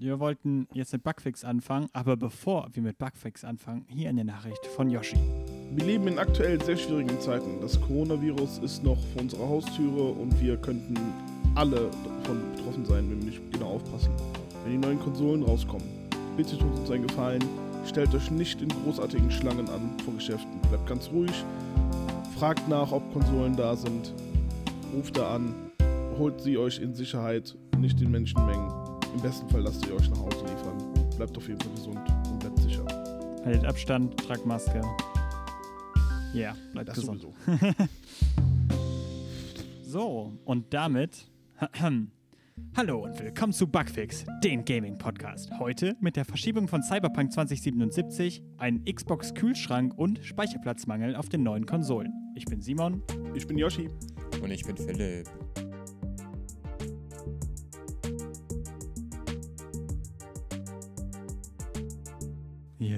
Wir wollten jetzt mit Bugfix anfangen, aber bevor wir mit Bugfix anfangen, hier eine Nachricht von Yoshi. Wir leben in aktuell sehr schwierigen Zeiten. Das Coronavirus ist noch vor unserer Haustüre und wir könnten alle davon betroffen sein, wenn wir nicht genau aufpassen. Wenn die neuen Konsolen rauskommen, bitte tut uns einen Gefallen, stellt euch nicht in großartigen Schlangen an vor Geschäften. Bleibt ganz ruhig, fragt nach, ob Konsolen da sind, ruft da an, holt sie euch in Sicherheit, nicht in Menschenmengen. Im besten Fall lasst ihr euch nach Hause liefern. Bleibt auf jeden Fall gesund und bleibt sicher. Haltet Abstand, tragt Maske. Ja, yeah, bleibt Das gesund. sowieso. So, und damit. Hallo und willkommen zu Bugfix, den Gaming-Podcast. Heute mit der Verschiebung von Cyberpunk 2077, einem Xbox-Kühlschrank und Speicherplatzmangel auf den neuen Konsolen. Ich bin Simon. Ich bin Yoshi. Und ich bin Philipp.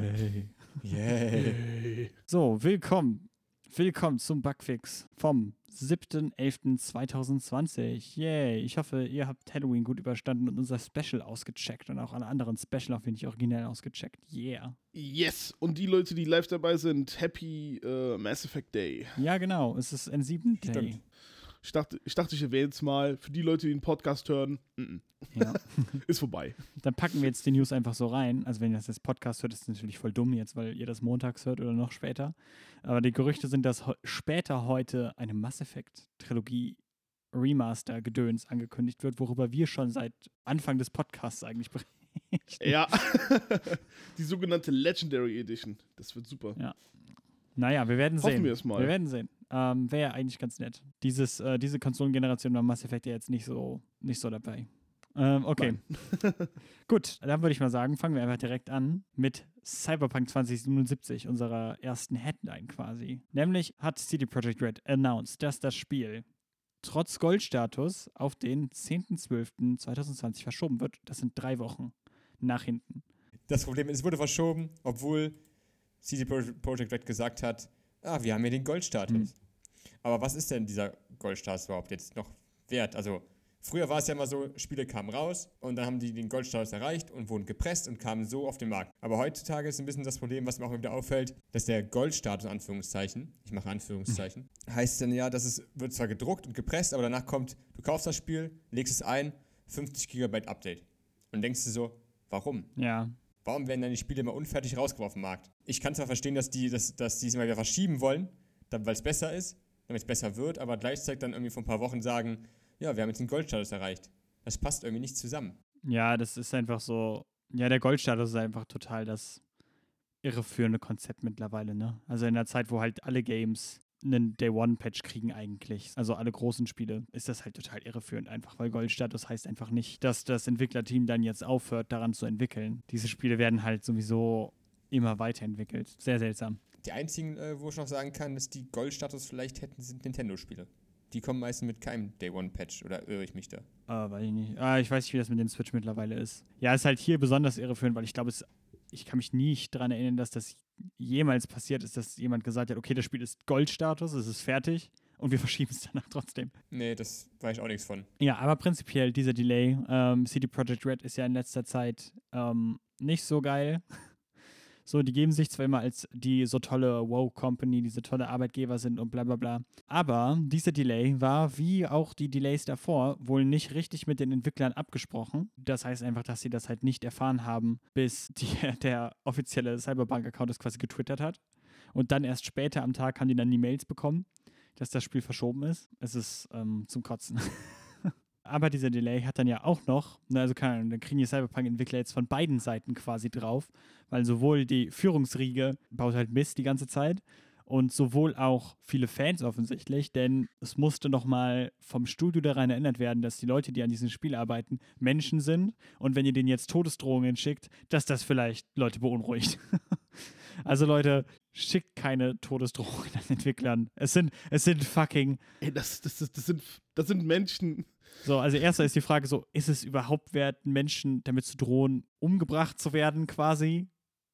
Yay. Yay. So, willkommen. Willkommen zum Bugfix vom 7.11.2020. Yay. Ich hoffe, ihr habt Halloween gut überstanden und unser Special ausgecheckt und auch alle anderen Special auf wenig originell ausgecheckt. Yeah. Yes, und die Leute, die live dabei sind, Happy äh, Mass Effect Day. Ja, genau. Es ist N7 Day. Stimmt. Ich dachte, ich, dachte, ich erwähne es mal. Für die Leute, die den Podcast hören, mm, Ja. mm, ist vorbei. Dann packen wir jetzt die News einfach so rein. Also wenn ihr das jetzt Podcast hört, ist es natürlich voll dumm jetzt, weil ihr das montags hört oder noch später. Aber die Gerüchte sind, dass später heute eine Mass Effect Trilogie Remaster Gedöns angekündigt wird, worüber wir schon seit Anfang des Podcasts eigentlich berichten. Ja, die sogenannte Legendary Edition. Das wird super. Ja. Naja, wir werden Hoffen sehen. wir es mal. Wir werden sehen. Ähm, Wäre ja eigentlich ganz nett. Dieses, äh, diese Konsolengeneration war Mass Effect ja jetzt nicht so, nicht so dabei. Ähm, okay. Gut, dann würde ich mal sagen, fangen wir einfach direkt an mit Cyberpunk 2077, unserer ersten Headline quasi. Nämlich hat CD Projekt Red announced, dass das Spiel trotz Goldstatus auf den 10.12.2020 verschoben wird. Das sind drei Wochen nach hinten. Das Problem ist, es wurde verschoben, obwohl CD Pro- Projekt Red gesagt hat, ah, wir haben hier den Goldstatus. Mhm. Aber was ist denn dieser Goldstatus überhaupt jetzt noch wert? Also, früher war es ja immer so, Spiele kamen raus und dann haben die den Goldstatus erreicht und wurden gepresst und kamen so auf den Markt. Aber heutzutage ist ein bisschen das Problem, was mir auch immer wieder auffällt, dass der Goldstatus, Anführungszeichen, ich mache Anführungszeichen, heißt dann ja, dass es wird zwar gedruckt und gepresst, aber danach kommt, du kaufst das Spiel, legst es ein, 50 GB Update. Und denkst du so, warum? Ja, Warum werden dann die Spiele immer unfertig rausgeworfen Markt? Ich kann zwar verstehen, dass die, dass, dass die es immer wieder verschieben wollen, weil es besser ist, damit es besser wird, aber gleichzeitig dann irgendwie vor ein paar Wochen sagen, ja, wir haben jetzt den Goldstatus erreicht. Das passt irgendwie nicht zusammen. Ja, das ist einfach so. Ja, der Goldstatus ist einfach total das irreführende Konzept mittlerweile, ne? Also in der Zeit, wo halt alle Games einen Day-One-Patch kriegen eigentlich, also alle großen Spiele, ist das halt total irreführend einfach, weil Goldstatus heißt einfach nicht, dass das Entwicklerteam dann jetzt aufhört, daran zu entwickeln. Diese Spiele werden halt sowieso immer weiterentwickelt. Sehr seltsam. Die einzigen, äh, wo ich noch sagen kann, dass die Goldstatus vielleicht hätten, sind Nintendo-Spiele. Die kommen meistens mit keinem Day-One-Patch, oder irre ich mich da? Ah, weiß ich nicht. Ah, ich weiß nicht, wie das mit dem Switch mittlerweile ist. Ja, ist halt hier besonders irreführend, weil ich glaube, ich kann mich nicht daran erinnern, dass das jemals passiert ist, dass jemand gesagt hat, okay, das Spiel ist Goldstatus, es ist fertig und wir verschieben es danach trotzdem. Nee, das weiß ich auch nichts von. Ja, aber prinzipiell dieser Delay, ähm, CD Projekt Red ist ja in letzter Zeit ähm, nicht so geil. So, die geben sich zwar immer als die so tolle Wow-Company, diese tolle Arbeitgeber sind und bla bla bla. Aber dieser Delay war, wie auch die Delays davor, wohl nicht richtig mit den Entwicklern abgesprochen. Das heißt einfach, dass sie das halt nicht erfahren haben, bis die, der offizielle Cyberbank-Account das quasi getwittert hat. Und dann erst später am Tag haben die dann die Mails bekommen, dass das Spiel verschoben ist. Es ist ähm, zum Kotzen. Aber dieser Delay hat dann ja auch noch, na, also keine Ahnung, dann kriegen die Cyberpunk-Entwickler jetzt von beiden Seiten quasi drauf, weil sowohl die Führungsriege baut halt Mist die ganze Zeit und sowohl auch viele Fans offensichtlich, denn es musste nochmal vom Studio daran erinnert werden, dass die Leute, die an diesem Spiel arbeiten, Menschen sind und wenn ihr denen jetzt Todesdrohungen schickt, dass das vielleicht Leute beunruhigt. also Leute, schickt keine Todesdrohungen an Entwicklern. Es sind, es sind fucking Ey, das, das, das, das, sind, das sind Menschen. so, also erstmal ist die Frage so, ist es überhaupt wert, Menschen damit zu drohen, umgebracht zu werden quasi,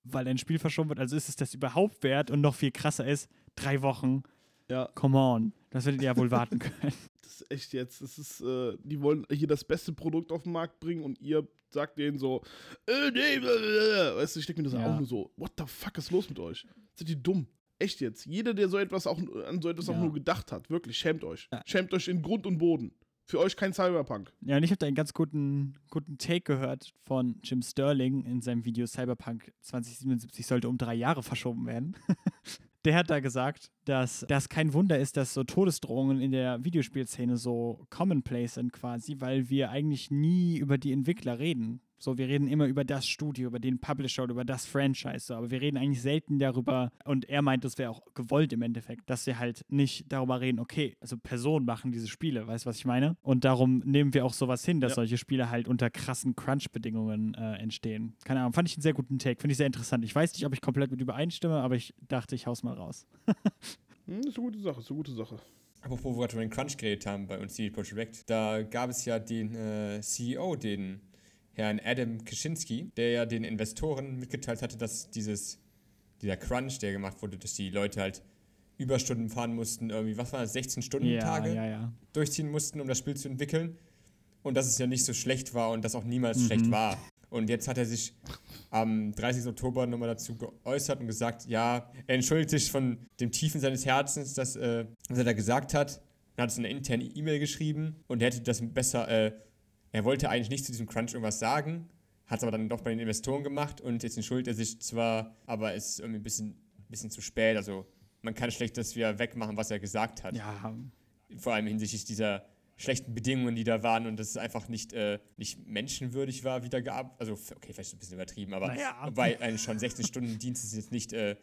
weil ein Spiel verschoben wird? Also ist es das überhaupt wert? Und noch viel krasser ist, drei Wochen Ja, Come on. Das werdet ihr ja wohl warten können. das ist echt jetzt. Das ist, äh, die wollen hier das beste Produkt auf den Markt bringen und ihr sagt denen so, äh, nee, blablabla. weißt du, ich denke mir das Ja. auch nur so, what the fuck ist los mit euch? Seid ihr dumm? Echt jetzt. Jeder, der so etwas auch an so etwas auch Ja. nur gedacht hat, wirklich, schämt euch. Ja. Schämt euch in Grund und Boden. Für euch kein Cyberpunk. Ja, und ich habe da einen ganz guten, guten Take gehört von Jim Sterling in seinem Video Cyberpunk 2077 sollte um drei Jahre verschoben werden. Der hat da gesagt, dass das kein Wunder ist, dass so Todesdrohungen in der Videospielszene so commonplace sind quasi, weil wir eigentlich nie über die Entwickler reden. So, wir reden immer über das Studio, über den Publisher oder über das Franchise, so, aber wir reden eigentlich selten darüber, und er meint, das wäre auch gewollt im Endeffekt, dass wir halt nicht darüber reden, okay, also Personen machen diese Spiele, weißt du, was ich meine? Und darum nehmen wir auch sowas hin, dass Ja. solche Spiele halt unter krassen Crunch-Bedingungen äh, entstehen. Keine Ahnung, fand ich einen sehr guten Take, finde ich sehr interessant. Ich weiß nicht, ob ich komplett mit übereinstimme, aber ich dachte, ich hau's mal raus. Hm, ist eine gute Sache, ist eine gute Sache. Apropos, wo wir gerade über den Crunch geredet haben bei uns CD Projekt, da gab es ja den äh, CEO, den Herrn Adam Kaczynski, der ja den Investoren mitgeteilt hatte, dass dieses, dieser Crunch, der gemacht wurde, dass die Leute halt Überstunden fahren mussten, irgendwie, was war das, 16 Stunden Tage ja, ja. durchziehen mussten, um das Spiel zu entwickeln. Und dass es ja nicht so schlecht war und das auch niemals Mhm. schlecht war. Und jetzt hat er sich am 30. Oktober nochmal dazu geäußert und gesagt, ja, er entschuldigt sich von dem Tiefen seines Herzens, dass, äh, was er da gesagt hat. Er hat es in eine interne E-Mail geschrieben und er hätte das besser, äh, er wollte eigentlich nicht zu diesem Crunch irgendwas sagen, hat es aber dann doch bei den Investoren gemacht und jetzt entschuldigt er sich zwar, aber es ist irgendwie ein bisschen, bisschen zu spät. Also man kann schlecht das wieder wegmachen, was er gesagt hat Ja, vor allem hinsichtlich dieser schlechten Bedingungen, die da waren und dass es einfach nicht, äh, nicht menschenwürdig war, wieder gearbeitet. Also, okay, vielleicht ein bisschen übertrieben, aber Naja. weil eine schon 16 Stunden Dienst ist jetzt nicht, äh,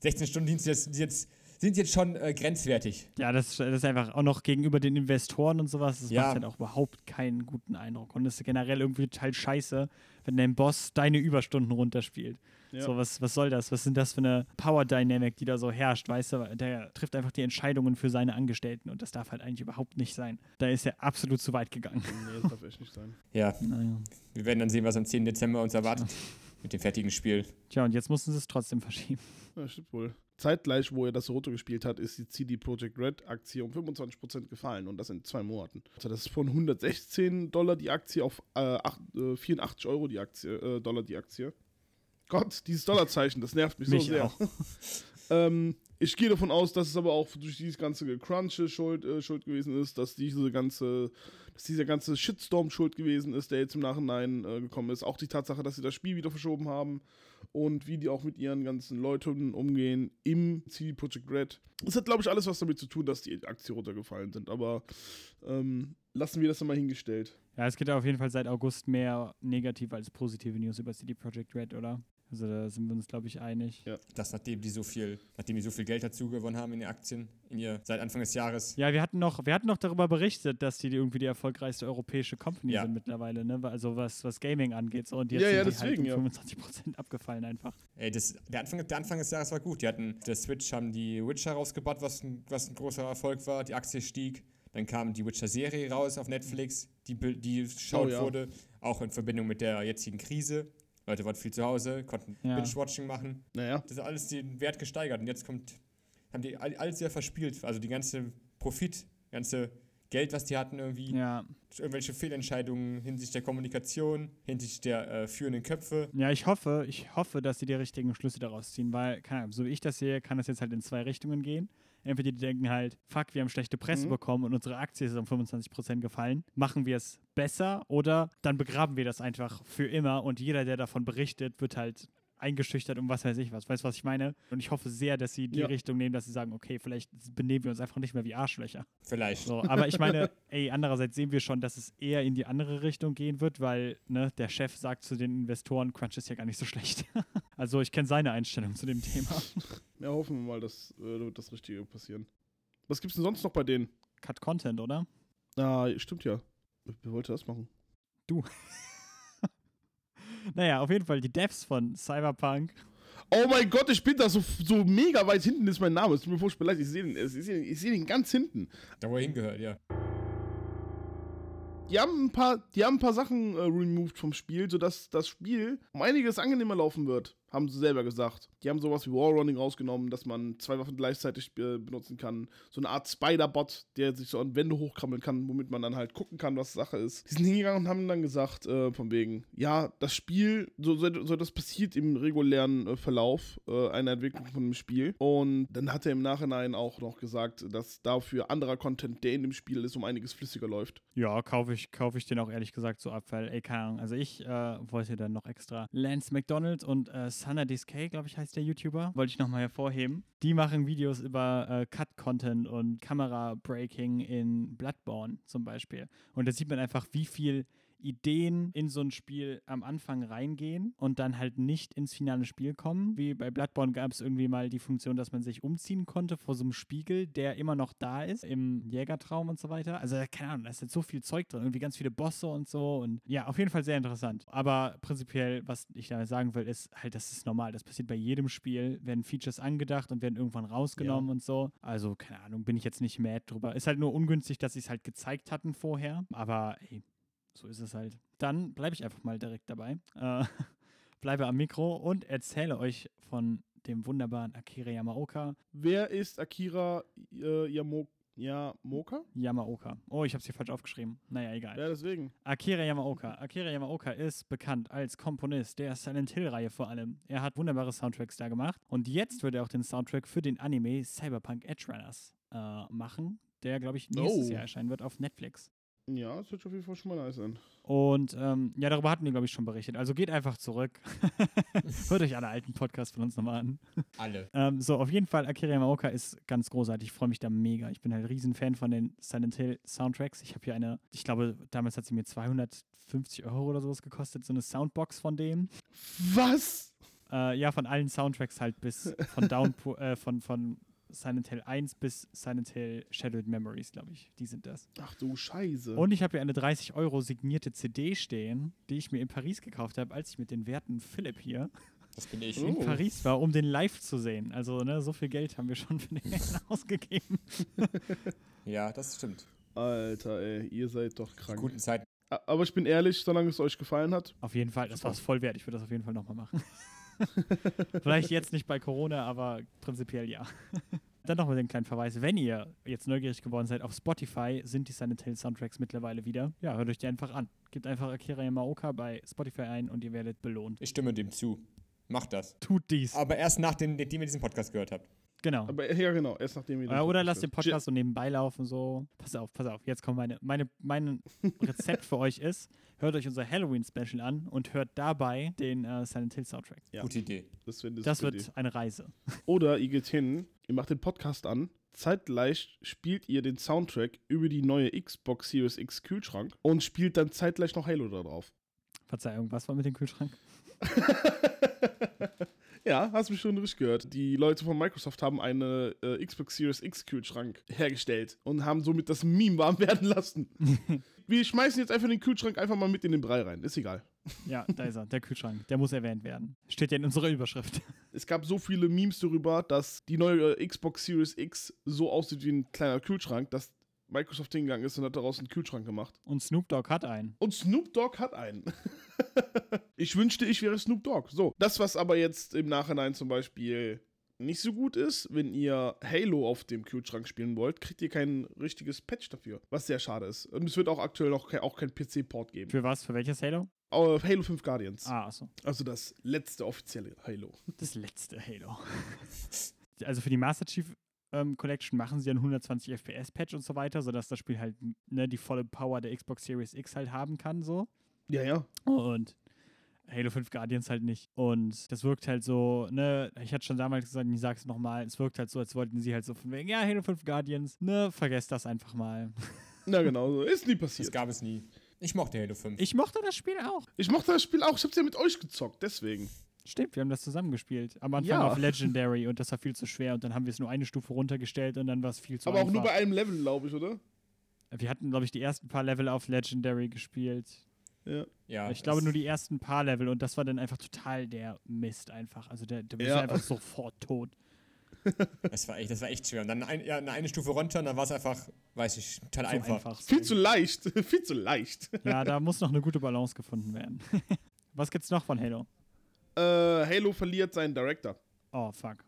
16 Stunden Dienst jetzt, jetzt, sind jetzt schon äh, grenzwertig. Ja, das, das ist einfach auch noch gegenüber den Investoren und sowas. Das Ja. macht halt auch überhaupt keinen guten Eindruck. Und es ist generell irgendwie total scheiße, wenn dein Boss deine Überstunden runterspielt. Ja. So, was, was soll das? Was sind das für eine Power Dynamic, die da so herrscht? Weißt du, der trifft einfach die Entscheidungen für seine Angestellten und das darf halt eigentlich überhaupt nicht sein. Da ist er absolut zu weit gegangen. Nee, das darf echt nicht sein. Ja, Naja. wir werden dann sehen, was am 10. Dezember uns erwartet mit dem fertigen Spiel. Tja, und jetzt mussten sie es trotzdem verschieben. Ja, stimmt wohl. Zeitgleich, wo er das Roto gespielt hat, ist die CD Projekt Red Aktie um 25% gefallen und das in zwei Monaten. Also das ist von 116 Dollar die Aktie auf äh, acht- äh, 84 Euro die Aktie, äh, Dollar die Aktie. Gott, dieses Dollarzeichen, das nervt mich, Mich so sehr. Ähm, ich gehe davon aus, dass es aber auch durch dieses ganze Crunch schuld, äh, schuld gewesen ist, dass diese ganze, dass dieser ganze Shitstorm schuld gewesen ist, der jetzt im Nachhinein äh, gekommen ist. Auch die Tatsache, dass sie das Spiel wieder verschoben haben und wie die auch mit ihren ganzen Leuten umgehen im CD Projekt Red. Das hat, glaube ich, alles was damit zu tun, dass die Aktien runtergefallen sind. Aber ähm, lassen wir das mal hingestellt. Ja, es gibt auf jeden Fall seit August mehr negative als positive News über CD Projekt Red, oder? Also da sind wir uns, glaube ich, einig. Ja. Das, nachdem die so viel, nachdem die so viel Geld dazu gewonnen haben in den Aktien, in ihr, seit Anfang des Jahres. Ja, wir hatten noch, wir hatten noch darüber berichtet, dass die irgendwie die erfolgreichste europäische Company Ja. sind mittlerweile, ne? Also was, was Gaming angeht. So. Und Ja, jetzt ja, sind die deswegen, ja. halt um 25% abgefallen einfach. Ey, das, der, Anfang, der Anfang des Jahres war gut. Die hatten, der Switch haben die Witcher rausgebaut, was ein, was ein großer Erfolg war. Die Aktie stieg. Dann kam die Witcher-Serie raus auf Netflix, die, bil- die geschaut Oh, ja. wurde, auch in Verbindung mit der jetzigen Krise. Leute waren viel zu Hause, konnten Ja. Binge-Watching machen. Naja, Das hat alles den Wert gesteigert. Und jetzt kommt, haben die all- alles sehr verspielt. Also die ganze Profit, ganze Geld, was die hatten, irgendwie, Ja. irgendwelche Fehlentscheidungen hinsichtlich der Kommunikation, hinsichtlich der äh, führenden Köpfe. Ja, ich hoffe, ich hoffe, dass sie die richtigen Schlüsse daraus ziehen, weil, keine Ahnung, so wie ich das sehe, kann das jetzt halt in zwei Richtungen gehen. Entweder die denken halt, fuck, wir haben schlechte Presse Mhm. bekommen und unsere Aktie ist um 25% gefallen. Machen wir es besser oder dann begraben wir das einfach für immer und jeder, der davon berichtet, wird halt eingeschüchtert um was weiß ich was. Weißt du, was ich meine? Und ich hoffe sehr, dass sie die Ja. Richtung nehmen, dass sie sagen, okay, vielleicht benehmen wir uns einfach nicht mehr wie Arschlöcher. Vielleicht. So, aber ich meine, ey, andererseits sehen wir schon, dass es eher in die andere Richtung gehen wird, weil ne, der Chef sagt zu den Investoren, Crunch ist ja gar nicht so schlecht. also ich kenne seine Einstellung zu dem Thema. ja, hoffen wir mal, dass äh, das Richtige passieren. Was gibt's denn sonst noch bei denen? Cut Content, oder? Ah, stimmt ja. Wer wollte das machen? Naja, auf jeden Fall die Devs von Cyberpunk. Oh mein Gott, ich bin da so, so mega weit hinten ist mein Name. Es tut mir furchtbar leid, ich sehe den, ich sehe den, ich sehe den ganz hinten. Da wo er hingehört, ja. Die haben ein paar, die haben ein paar Sachen äh, removed vom Spiel, sodass das Spiel um einiges angenehmer laufen wird. Haben sie selber gesagt. Die haben sowas wie Wallrunning rausgenommen, dass man zwei Waffen gleichzeitig äh, benutzen kann. So eine Art Spider-Bot, der sich so an Wände hochkrabbeln kann, womit man dann halt gucken kann, was Sache ist. Die sind hingegangen und haben dann gesagt, äh, von wegen, ja, das Spiel, so, so, so das passiert im regulären äh, Verlauf äh, einer Entwicklung von einem Spiel. Und dann hat er im Nachhinein auch noch gesagt, dass dafür anderer Content, der in dem Spiel ist, um einiges flüssiger läuft. Ja, kaufe ich, kauf ich den auch ehrlich gesagt so ab, weil, ey, keine Ahnung. Also ich äh, wollte dann noch extra Lance McDonald und äh, Sana DSK, glaube ich, heißt der YouTuber, wollte ich nochmal hervorheben. Die machen Videos über äh, Cut-Content und Kamera-Breaking in Bloodborne zum Beispiel. Und da sieht man einfach, wie viel Ideen in so ein Spiel am Anfang reingehen und dann halt nicht ins finale Spiel kommen. Wie bei Bloodborne gab es irgendwie mal die Funktion, dass man sich umziehen konnte vor so einem Spiegel, der immer noch da ist, im Jägertraum und so weiter. Also, keine Ahnung, da ist jetzt so viel Zeug drin, irgendwie ganz viele Bosse und so. Und ja, auf jeden Fall sehr interessant. Aber prinzipiell, was ich damit sagen will, ist halt, das ist normal. Das passiert bei jedem Spiel, werden Features angedacht und werden irgendwann rausgenommen und so. Also, keine Ahnung, bin ich jetzt nicht mad drüber. Ist halt nur ungünstig, dass sie es halt gezeigt hatten vorher. Aber ey, so ist es halt. Dann bleibe ich einfach mal direkt dabei. Äh, bleibe am Mikro und erzähle euch von dem wunderbaren Akira Yamaoka. Wer ist Akira äh, Yamo Yamoka? Yamaoka. Oh, ich habe es hier falsch aufgeschrieben. Naja, egal. Ja, deswegen. Akira Yamaoka. Akira Yamaoka ist bekannt als Komponist der Silent Hill-Reihe vor allem. Er hat wunderbare Soundtracks da gemacht. Und jetzt wird er auch den Soundtrack für den Anime Cyberpunk Edge Runners äh, machen, der, glaube ich, nächstes Oh. Jahr erscheinen wird auf Netflix. Ja, das wird auf jeden Fall schon mal nice sein. Und ähm, ja, darüber hatten wir, glaube ich, schon berichtet. Also geht einfach zurück. Hört euch alle alten Podcasts von uns nochmal an. Alle. Ähm, so, auf jeden Fall, Akira Yamaoka ist ganz großartig. Ich freue mich da mega. Ich bin halt riesen Fan von den Silent Hill Soundtracks. Ich habe hier eine, ich glaube, damals hat sie mir 250 Euro oder sowas gekostet, so eine Soundbox von dem. Was? Äh, ja, von allen Soundtracks halt bis von Downpour, äh, von, von Silent Hill 1 bis Silent Hill Shadowed Memories, glaube ich. Die sind das. Ach du Scheiße. Und ich habe hier eine 30 Euro signierte CD stehen, die ich mir in Paris gekauft habe, als ich mit den werten Philipp hier Das bin ich. Oh. in Paris war, um den live zu sehen. Also, ne, so viel Geld haben wir schon für den ausgegeben. Ja, das stimmt. Alter, ey, ihr seid doch krank. Guten Zeiten. A- Aber ich bin ehrlich, solange es euch gefallen hat. Auf jeden Fall, das war es voll wert. Ich würde das auf jeden Fall nochmal machen. Vielleicht jetzt nicht bei Corona, aber prinzipiell ja. Dann noch mal den kleinen Verweis. Wenn ihr jetzt neugierig geworden seid, auf Spotify sind die Silent Hill Soundtracks mittlerweile wieder. Ja, hört euch die einfach an. Gebt einfach Akira Yamaoka bei Spotify ein und ihr werdet belohnt. Ich stimme dem zu. Macht das. Tut dies. Aber erst nachdem nachdem ihr diesen Podcast gehört habt. Genau. Aber ja, genau, erst nachdem ihr. den Äh, oder Podcast lasst den. Podcast so nebenbei laufen, so. Pass auf, pass auf. Jetzt kommt meine, meine, mein Rezept für euch ist, hört euch unser Halloween-Special an und hört dabei den äh, Silent Hill Soundtrack. Ja. Gute Idee. Das, wär- das, Das wird die eine Reise. Idee. Oder ihr geht hin, ihr macht den Podcast an. Zeitgleich spielt ihr den Soundtrack über die neue Xbox Series X Kühlschrank und spielt dann zeitgleich noch Halo da drauf. Verzeihung, was war mit dem Kühlschrank? Ja, hast mich schon richtig gehört. Die Leute von Microsoft haben eine äh, Xbox Series X Kühlschrank hergestellt und haben somit das Meme warm werden lassen. Wir schmeißen jetzt einfach den Kühlschrank einfach mal mit in den Brei rein. Ist egal. Ja, da ist er, der Kühlschrank. Der muss erwähnt werden. Steht ja in unserer Überschrift. Es gab so viele Memes darüber, dass die neue äh, Xbox Series X so aussieht wie ein kleiner Kühlschrank, dass Microsoft hingegangen ist und hat daraus einen Kühlschrank gemacht. Und Snoop Dogg hat einen. Und Snoop Dogg hat einen. ich wünschte, ich wäre Snoop Dogg. So, das, was aber jetzt im Nachhinein zum Beispiel nicht so gut ist, wenn ihr Halo auf dem Kühlschrank spielen wollt, kriegt ihr kein richtiges Patch dafür, was sehr schade ist. Und es wird auch aktuell noch kein, auch kein PC-Port geben. Für was? Für welches Halo? Äh, Halo 5 Guardians. Ah, achso. Also das letzte offizielle Halo. Das letzte Halo. Also für die Master Chief ähm, Collection machen sie einen 120 FPS Patch und so weiter, sodass das Spiel halt ne, die volle Power der Xbox Series X halt haben kann, so. Ja, ja. Und Halo 5 Guardians halt nicht. Und das wirkt halt so, ne, ich hatte schon damals gesagt, ich sag's nochmal, es wirkt halt so, als wollten sie halt so von wegen, ja, Halo 5 Guardians, ne, vergesst das einfach mal. Na genau, so. ist nie Das passiert. gab es nie. Ich mochte Halo 5. Ich mochte das Spiel auch. Ich mochte das Spiel auch, ich hab's ja mit euch gezockt, deswegen. Stimmt, wir haben das zusammengespielt. Am Anfang Ja. auf Legendary und das war viel zu schwer und dann haben wir es nur eine Stufe runtergestellt und dann war es viel zu Aber auch einfach. nur bei einem Level, glaube ich, oder? Wir hatten, glaube ich, die ersten paar Level auf Legendary gespielt. Ja. ja, ich glaube nur die ersten paar Level und das war dann einfach total der Mist einfach. Also der, der Ja. war einfach sofort tot. Das war echt, das war echt schwer. Und dann ein, ja, eine, eine Stufe runter und dann war es einfach, weiß ich, total So einfach. einfach. Viel zu leicht, viel zu leicht. Ja, da muss noch eine gute Balance gefunden werden. Was gibt's noch von Halo? äh, Halo verliert seinen Director. Oh, fuck.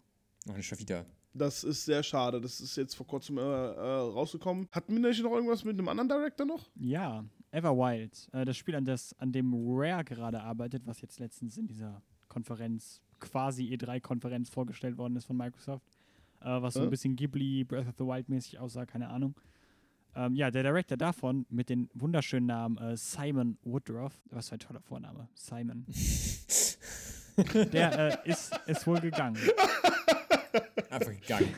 Noch nicht schon wieder. Das ist sehr schade. Das ist jetzt vor kurzem äh, äh, rausgekommen. Hat Minaj noch irgendwas mit einem anderen Director noch? Ja, Everwild. Äh, das Spiel, an, das, an dem Rare gerade arbeitet, was jetzt letztens in dieser Konferenz, quasi E3-Konferenz vorgestellt worden ist von Microsoft. Äh, was so ein bisschen Ghibli, Breath of the Wild mäßig aussah, keine Ahnung. Ähm, ja, der Director davon mit den wunderschönen Namen äh, Simon Woodruff. Was für ein toller Vorname. Simon. der äh, ist, ist wohl gegangen. Einfach gegangen.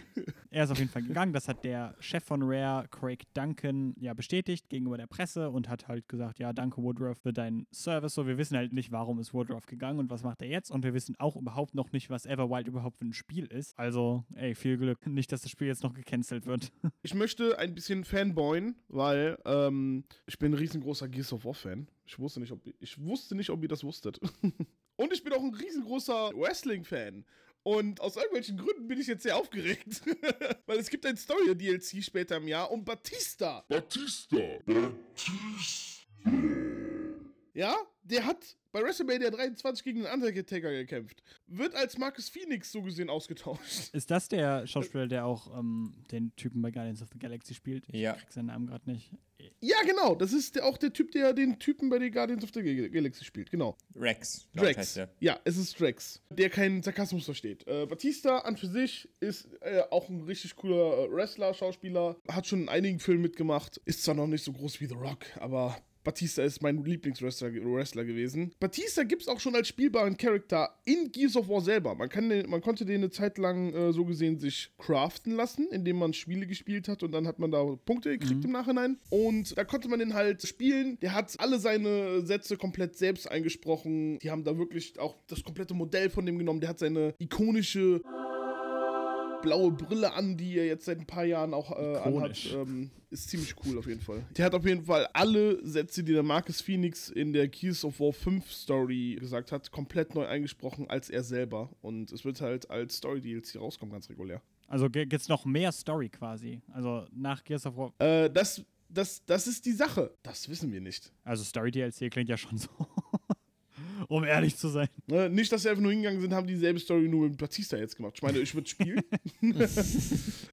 Er ist auf jeden Fall gegangen. Das hat der Chef von Rare, Craig Duncan, ja bestätigt gegenüber der Presse und hat halt gesagt, ja, danke Woodruff für deinen Service. So, wir wissen halt nicht, warum ist Woodruff gegangen und was macht er jetzt. Und wir wissen auch überhaupt noch nicht, was Everwild überhaupt für ein Spiel ist. Also, ey, viel Glück. Nicht, dass das Spiel jetzt noch gecancelt wird. Ich möchte ein bisschen fanboyen, weil ähm, ich bin ein riesengroßer Gears of War Fan. Ich wusste nicht, ob ich wusste nicht, ob ihr das wusstet. Und ich bin auch ein riesengroßer Wrestling-Fan. Und aus irgendwelchen Gründen bin ich jetzt sehr aufgeregt. Weil es gibt ein Story-DLC später im Jahr um Batista. Batista. Ja, der hat bei WrestleMania 23 gegen den Undertaker gekämpft. Wird als Marcus Phoenix so gesehen ausgetauscht. Ist das der Schauspieler, der auch ähm, den Typen bei Guardians of the Galaxy spielt? Ich Ja. krieg seinen Namen gerade nicht. Ja, genau. Das ist der, auch der Typ, der den Typen bei den Guardians of the Gal- Galaxy spielt. Genau. Rex, Drax. heißt der. Ja, es ist Drax, der keinen Sarkasmus versteht. Äh, Batista an für sich ist äh, auch ein richtig cooler äh, Wrestler, Schauspieler, hat schon in einigen Filmen mitgemacht, ist zwar noch nicht so groß wie The Rock, aber Batista ist mein Lieblingswrestler Wrestler gewesen. Batista gibt es auch schon als spielbaren Charakter in Gears of War selber. Man, kann den, man konnte den eine Zeit lang äh, so gesehen sich craften lassen, indem man Spiele gespielt hat und dann hat man da Punkte gekriegt im Nachhinein. Und da konnte man den halt spielen. Der hat alle seine Sätze komplett selbst eingesprochen. Die haben da wirklich auch das komplette Modell von dem genommen. Der hat seine ikonische blaue Brille an, die er jetzt seit ein paar Jahren auch äh, anhat. Ähm, ist ziemlich cool auf jeden Fall. Der hat auf jeden Fall alle Sätze, die der Marcus Phoenix in der Gears of War 5 Story gesagt hat, komplett neu eingesprochen als er selber. Und es wird halt als Story-DLC rauskommen, ganz regulär. Also gibt es noch mehr Story quasi. Also nach Gears of War. Äh, das, das, das ist die Sache. Das wissen wir nicht. Also Story DLC klingt ja schon so. um ehrlich zu sein. Ne, nicht, dass sie einfach nur hingegangen sind, haben dieselbe Story nur mit Batista jetzt gemacht. Ich meine, ich würde spielen.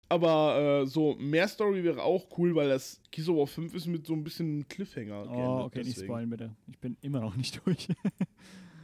Aber äh, so mehr Story wäre auch cool, weil das of War 5 ist mit so ein bisschen Cliffhanger. Oh, okay, nicht deswegen. spoilen bitte. Ich bin immer noch nicht durch.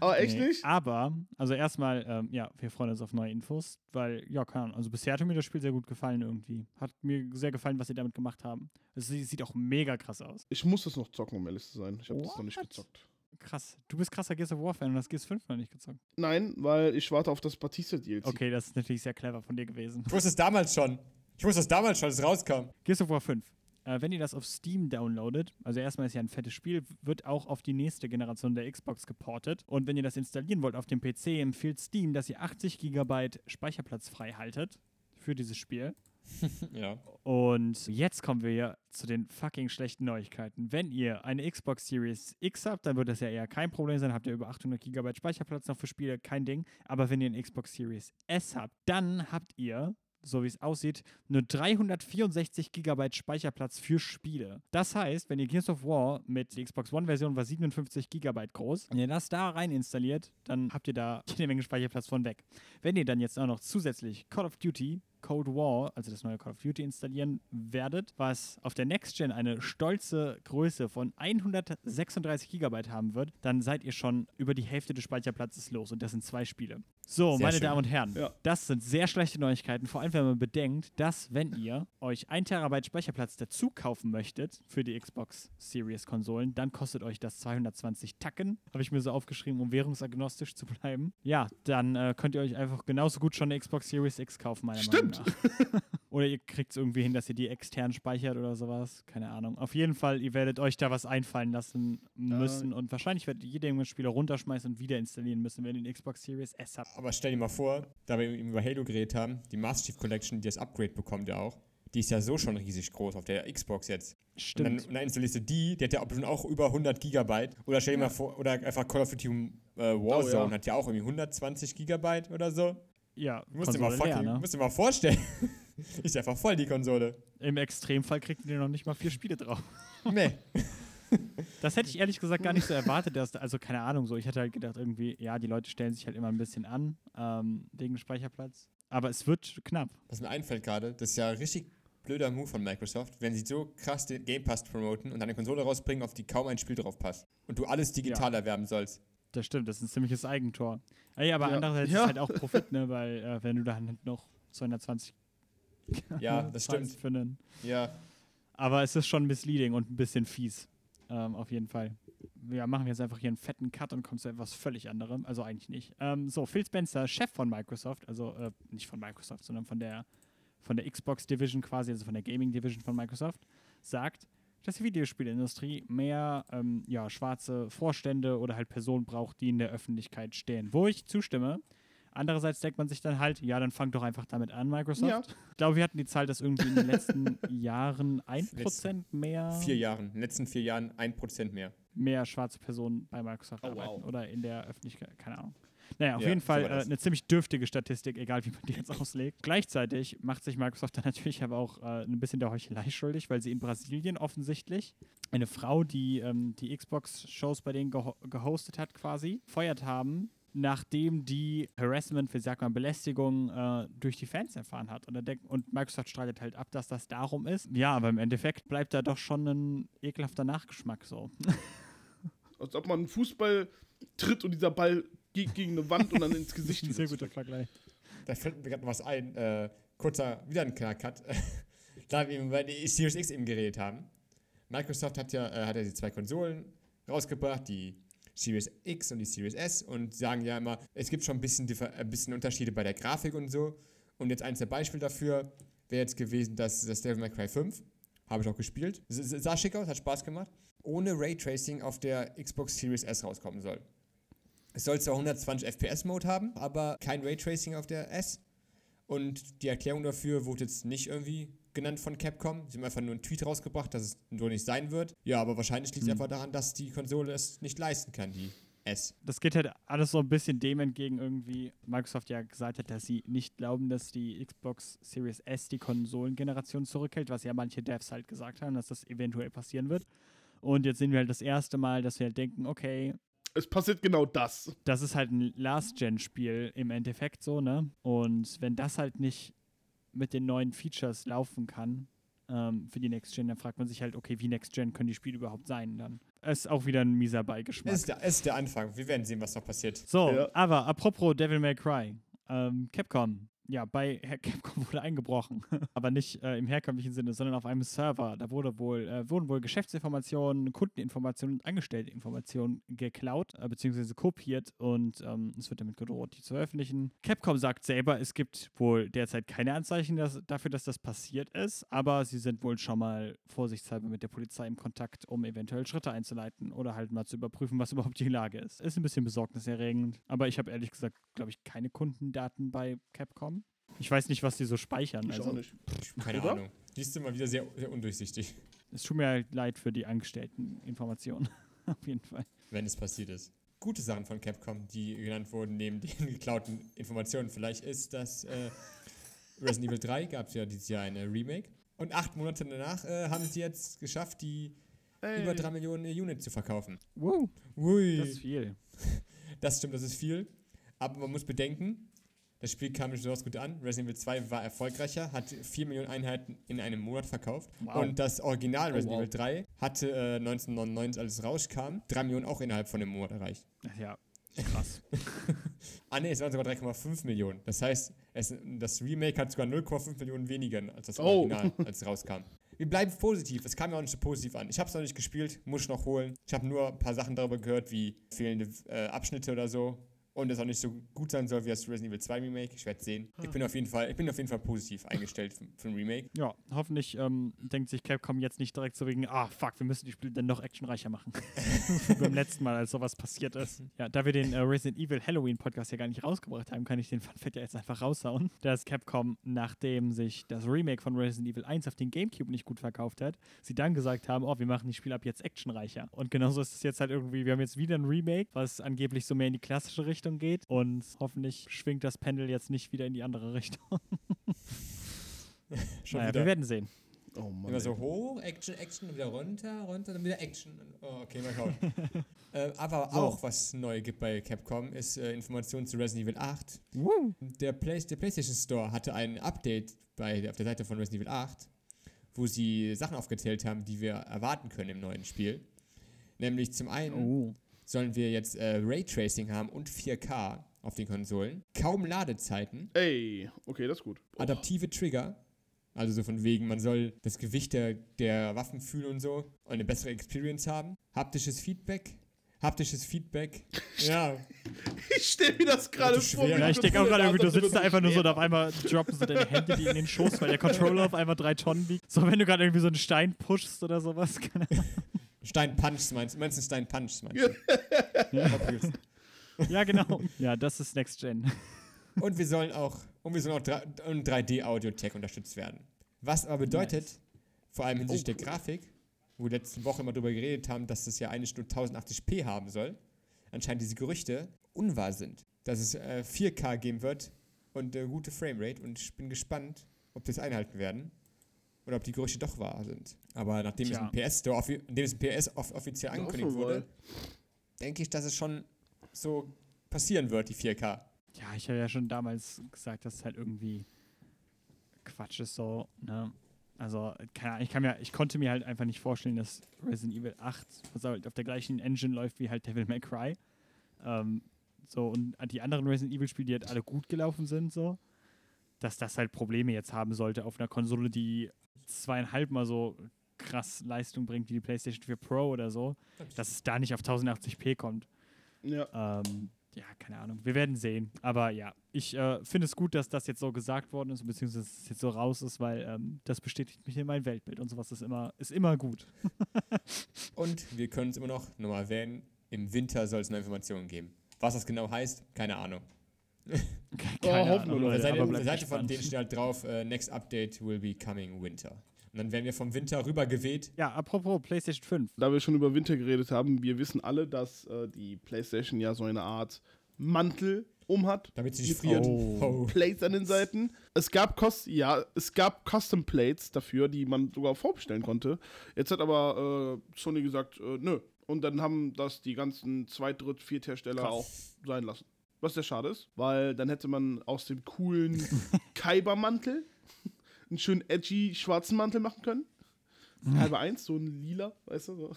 Aber echt Nee, nicht? Aber, also erstmal, ähm, ja, wir freuen uns auf neue Infos, weil, ja, keine Ahnung, also bisher hat mir das Spiel sehr gut gefallen irgendwie. Hat mir sehr gefallen, was sie damit gemacht haben. Es sie- sieht auch mega krass aus. Ich muss das noch zocken, um ehrlich zu sein. Ich habe das noch nicht gezockt. Krass. Du bist krasser Gears of War-Fan und hast Gears 5 noch nicht gezockt. Nein, weil ich warte auf das Batista-DLC. Okay, das ist natürlich sehr clever von dir gewesen. Ich wusste es damals schon. Ich wusste es damals schon, als es rauskam. Gears of War 5. Äh, wenn ihr das auf Steam downloadet, also erstmal ist ja ein fettes Spiel, wird auch auf die nächste Generation der Xbox geportet. Und wenn ihr das installieren wollt auf dem PC, empfiehlt Steam, dass ihr 80 GB Speicherplatz frei haltet für dieses Spiel. Ja. Und jetzt kommen wir ja zu den fucking schlechten Neuigkeiten. Wenn ihr eine Xbox Series X habt, dann wird das ja eher kein Problem sein. Habt ihr über 800 GB Speicherplatz noch für Spiele, kein Ding. Aber wenn ihr eine Xbox Series S habt, dann habt ihr, so wie es aussieht, nur 364 GB Speicherplatz für Spiele. Das heißt, wenn ihr Gears of War mit der Xbox One-Version war 57 GB groß, wenn ihr das da rein installiert, dann habt ihr da jede Menge Speicherplatz von weg. Wenn ihr dann jetzt auch noch zusätzlich Call of Duty Cold War, also das neue Call of Duty, installieren werdet, was auf der Next Gen eine stolze Größe von 136 GB haben wird, dann seid ihr schon über die Hälfte des Speicherplatzes los und das sind zwei Spiele. So, Sehr meine schön. Damen und Herren, Ja. das sind sehr schlechte Neuigkeiten, vor allem wenn man bedenkt, dass wenn ihr euch 1 Terabyte Speicherplatz dazu kaufen möchtet für die Xbox Series Konsolen, dann kostet euch das 220 Tacken, habe ich mir so aufgeschrieben, um währungsagnostisch zu bleiben. Ja, dann äh, könnt ihr euch einfach genauso gut schon eine Xbox Series X kaufen, meiner Stimmt. Meinung nach. Oder ihr kriegt es irgendwie hin, dass ihr die extern speichert oder sowas. Keine Ahnung. Auf jeden Fall, ihr werdet euch da was einfallen lassen müssen. Und wahrscheinlich werdet ihr jede Menge Spiele runterschmeißen und wieder installieren müssen, wenn ihr eine Xbox Series S habt. Aber stell dir mal vor, da wir eben über Halo geredet haben, die Master Chief Collection, die das Upgrade bekommt ja auch, die ist ja so schon riesig groß auf der Xbox jetzt. Und dann, Stimmt. und dann installierst du die, die hat ja auch über 100 Gigabyte. Oder stell dir mal vor, oder einfach Call of Duty äh, Warzone Oh, ja. hat ja auch irgendwie 120 Gigabyte oder so. Ja, musst dir mal, fucking, leer, ne? musst dir mal vorstellen. ist einfach voll die Konsole. Im Extremfall kriegt ihr noch nicht mal vier Spiele drauf. Nee. Das hätte ich ehrlich gesagt gar nicht so erwartet. Dass, also keine Ahnung, so ich hätte halt gedacht irgendwie, ja, die Leute stellen sich halt immer ein bisschen an ähm, wegen Speicherplatz. Aber es wird knapp. Was mir einfällt gerade, das ist ja ein richtig blöder Move von Microsoft, wenn sie so krass den Game Pass promoten und eine Konsole rausbringen, auf die kaum ein Spiel drauf passt. Und du alles digital Ja. erwerben sollst. Das stimmt, das ist ein ziemliches Eigentor. Ey, aber Ja. andererseits Ja. ist halt auch Profit, ne, weil äh, wenn du dann halt noch 220 Ja, das stimmt. Für einen, Ja, aber es ist schon misleading und ein bisschen fies. Ähm, auf jeden Fall. Ja, machen wir jetzt einfach hier einen fetten Cut und kommen zu etwas völlig anderem. Also eigentlich nicht. Ähm, so, Phil Spencer, Chef von Microsoft, also äh, nicht von Microsoft, sondern von der, von der Xbox Division quasi, also von der Gaming Division von Microsoft, sagt, dass die Videospielindustrie mehr ähm, ja, schwarze Vorstände oder halt Personen braucht, die in der Öffentlichkeit stehen. Wo ich zustimme. Andererseits denkt man sich dann halt, ja, dann fang doch einfach damit an, Microsoft. Ja. Ich glaube, wir hatten die Zahl, dass irgendwie in den letzten Jahren 1% mehr, vier Jahren. In den letzten vier Jahren ein Prozent mehr. mehr schwarze Personen bei Microsoft Oh, arbeiten wow. oder in der Öffentlichkeit, keine Ahnung. Naja, auf Ja, jeden so Fall war äh, eine ziemlich dürftige Statistik, egal wie man die jetzt auslegt. Gleichzeitig macht sich Microsoft dann natürlich aber auch äh, ein bisschen der Heuchelei schuldig, weil sie in Brasilien offensichtlich eine Frau, die ähm, die Xbox-Shows bei denen geho gehostet hat, quasi, feuert haben, nachdem die Harassment, wie sagt man, Belästigung äh, durch die Fans erfahren hat. Und, er denkt, und Microsoft streitet halt ab, dass das darum ist. Ja, aber im Endeffekt bleibt da doch schon ein ekelhafter Nachgeschmack so. Als ob man einen Fußball tritt und dieser Ball geht gegen eine Wand und dann ins Gesicht sehr guter. Vergleich. Da fällt mir gerade noch was ein. Äh, kurzer, wieder ein kleiner Cut. da wir über die Series X eben geredet haben. Microsoft hat ja, äh, hat ja die zwei Konsolen rausgebracht, die Series X und die Series S und sagen ja immer, es gibt schon ein bisschen, differ- ein bisschen Unterschiede bei der Grafik und so. Und jetzt eins der Beispiele dafür wäre jetzt gewesen, dass das Devil May Cry 5, habe ich auch gespielt, sah schick aus, hat Spaß gemacht, ohne Raytracing auf der Xbox Series S rauskommen soll. Es soll zwar 120 FPS-Mode haben, aber kein Raytracing auf der S. Und die Erklärung dafür wurde jetzt nicht irgendwie genannt von Capcom. Sie haben einfach nur einen Tweet rausgebracht, dass es so nicht sein wird. Ja, aber wahrscheinlich liegt es einfach daran, dass die Konsole es nicht leisten kann, die S. Das geht halt alles so ein bisschen dem entgegen, irgendwie Microsoft ja gesagt hat, dass sie nicht glauben, dass die Xbox Series S die Konsolengeneration zurückhält, was ja manche Devs halt gesagt haben, dass das eventuell passieren wird. Und jetzt sehen wir halt das erste Mal, dass wir halt denken, okay, Es passiert genau das. das ist halt ein Last-Gen-Spiel im Endeffekt so, ne? Und wenn das halt nicht mit den neuen Features laufen kann ähm, für die Next Gen, dann fragt man sich halt, okay, wie Next Gen können die Spiele überhaupt sein dann? Ist auch wieder ein mieser Beigeschmack. Es ist, der, ist der Anfang. Wir werden sehen, was noch passiert. So, Ja. aber apropos Devil May Cry. Ähm, Capcom. Ja, bei Capcom wurde eingebrochen. aber nicht äh, im herkömmlichen Sinne, sondern auf einem Server. Da wurde wohl, äh, wurden wohl Geschäftsinformationen, Kundeninformationen und Angestellteninformationen geklaut, äh, beziehungsweise kopiert und ähm, es wird damit gedroht, die zu veröffentlichen. Capcom sagt selber, es gibt wohl derzeit keine Anzeichen dass, dafür, dass das passiert ist, aber sie sind wohl schon mal vorsichtshalber mit der Polizei im Kontakt, um eventuell Schritte einzuleiten oder halt mal zu überprüfen, was überhaupt die Lage ist. Ist ein bisschen besorgniserregend, aber ich habe ehrlich gesagt, glaube ich, keine Kundendaten bei Capcom. Ich weiß nicht, was die so speichern. Ich Also, auch nicht. Keine Oder? Ahnung. Die ist immer wieder sehr, sehr undurchsichtig, es tut mir halt leid für die Angestellteninformationen. Auf jeden Fall. wenn es passiert ist. Gute Sachen von Capcom, die genannt wurden, neben den geklauten Informationen, vielleicht ist das äh, Resident Evil 3, gab es ja dieses Jahr eine Remake. Und acht Monate danach äh, haben sie jetzt geschafft, die Ey. über 3 Millionen Units zu verkaufen. Wow, Ui. das ist viel. Das stimmt, das ist viel. Aber man muss bedenken, das Spiel kam nicht besonders gut an. Resident Evil 2 war erfolgreicher, hat 4 Millionen Einheiten in einem Monat verkauft. Wow. Und das Original Oh, Resident wow. Evil 3 hatte äh, 1999, als es rauskam, 3 Millionen auch innerhalb von einem Monat erreicht. Ja, krass. Ah ne, es waren sogar 3,5 Millionen. Das heißt, es, das Remake hat sogar 0,5 Millionen weniger als das Oh. Original, als es rauskam. Wir bleiben positiv. Es kam ja auch nicht so positiv an. Ich habe es noch nicht gespielt, muss ich noch holen. Ich habe nur ein paar Sachen darüber gehört, wie fehlende äh, Abschnitte oder so. Und es auch nicht so gut sein soll wie das Resident Evil 2 Remake. Ich werde sehen. Ich bin auf jeden Fall, ich bin auf jeden Fall positiv eingestellt für, für ein Remake. Ja, hoffentlich ähm, denkt sich Capcom jetzt nicht direkt so wegen, ah fuck, wir müssen die Spiele dann noch actionreicher machen. Beim letzten Mal, als sowas passiert ist. Ja, da wir den äh, Resident Evil Halloween Podcast ja gar nicht rausgebracht haben, kann ich den Funfact ja jetzt einfach raushauen. Dass Capcom, nachdem sich das Remake von Resident Evil 1 auf den Gamecube nicht gut verkauft hat, sie dann gesagt haben, oh, wir machen die Spiele ab jetzt actionreicher. Und genauso ist es jetzt halt irgendwie, wir haben jetzt wieder ein Remake, was angeblich so mehr in die klassische Richtung geht. Und hoffentlich schwingt das Pendel jetzt nicht wieder in die andere Richtung. Schon naja, wieder. wir werden sehen. Oh Mann. Immer so hoch, Action, Action, wieder runter, runter, dann wieder Action. Oh, okay, mal schauen. äh, aber So. auch, was neu gibt bei Capcom, ist äh, Informationen zu Resident Evil 8. Woo. Der, Play der PlayStation Store hatte ein Update bei, auf der Seite von Resident Evil 8, wo sie Sachen aufgezählt haben, die wir erwarten können im neuen Spiel. Nämlich zum einen Oh. Sollen wir jetzt äh, Raytracing haben und 4K auf den Konsolen. Kaum Ladezeiten. Ey, okay, das ist gut. Oh, Adaptive Trigger. Also so von wegen, man soll das Gewicht der, der Waffen fühlen und so und eine bessere Experience haben. Haptisches Feedback. Haptisches Feedback. ja, ich stelle mir das gerade vor. Ja, ich denke auch gerade irgendwie, du sitzt da einfach nur so und auf einmal droppen so deine Hände die in den Schoß, weil der Controller auf einmal drei Tonnen wiegt. So, wenn du gerade irgendwie so einen Stein pushst oder sowas. Keine Ahnung. Stein Punch meinst du? Meinst du Stein Punch meinst du? Ja. ja, genau. Ja, das ist Next Gen. Und wir sollen auch, und wir sollen auch 3 und 3D-Audio-Tech unterstützt werden. Was aber bedeutet, vor allem hinsichtlich Oh, der Grafik, wo wir letzte Woche immer drüber geredet haben, dass das ja eine Stunde 1080p haben soll, anscheinend diese Gerüchte unwahr sind. Dass es äh, 4K geben wird und äh, gute Framerate und ich bin gespannt, ob das einhalten werden oder ob die Gerüchte doch wahr sind. Aber nachdem Tja. es im PS nachdem es im PS off offiziell angekündigt wurde, denke ich, dass es schon so passieren wird, die 4K. Ja, ich habe ja schon damals gesagt, dass es halt irgendwie Quatsch ist so, ne? Also, keine Ahnung, ich kann mir, ich konnte mir halt einfach nicht vorstellen, dass Resident Evil 8, was halt auf der gleichen Engine läuft wie halt Devil May Cry. Ähm, so, und die anderen Resident Evil-Spiele, die halt alle gut gelaufen sind, so, dass das halt Probleme jetzt haben sollte auf einer Konsole, die zweieinhalb Mal so krass Leistung bringt wie die PlayStation 4 Pro oder so, dass es da nicht auf 1080p kommt. Ja. Ähm, ja, keine Ahnung. Wir werden sehen. Aber ja, ich äh, finde es gut, dass das jetzt so gesagt worden ist, beziehungsweise dass es jetzt so raus ist, weil ähm, das bestätigt mich in mein Weltbild und sowas ist immer, ist immer gut. Und wir können es immer noch nochmal erwähnen, im Winter soll es neue Informationen geben. Was das genau heißt, keine Ahnung. Keine wir Ahnung, doch. Auf der Leute, Seite, Seite von denen steht halt drauf, äh, next update will be coming winter. Und dann werden wir vom Winter rüber geweht. Ja, apropos PlayStation 5. Da wir schon über Winter geredet haben, wir wissen alle, dass äh, die PlayStation ja so eine Art Mantel umhat. Damit sie nicht friert. Oh. Oh. Plates an den Seiten. Es gab Kost ja, es gab Custom Plates dafür, die man sogar vorbestellen konnte. Jetzt hat aber äh, Sony gesagt, äh, nö. Und dann haben das die ganzen Zweit-, Dritt-, Vierthersteller Krass. auch sein lassen. Was sehr schade ist, weil dann hätte man aus dem coolen Kaiba-Mantel einen schönen edgy schwarzen Mantel machen können. Kaiba 1, so ein lila, weißt du? So.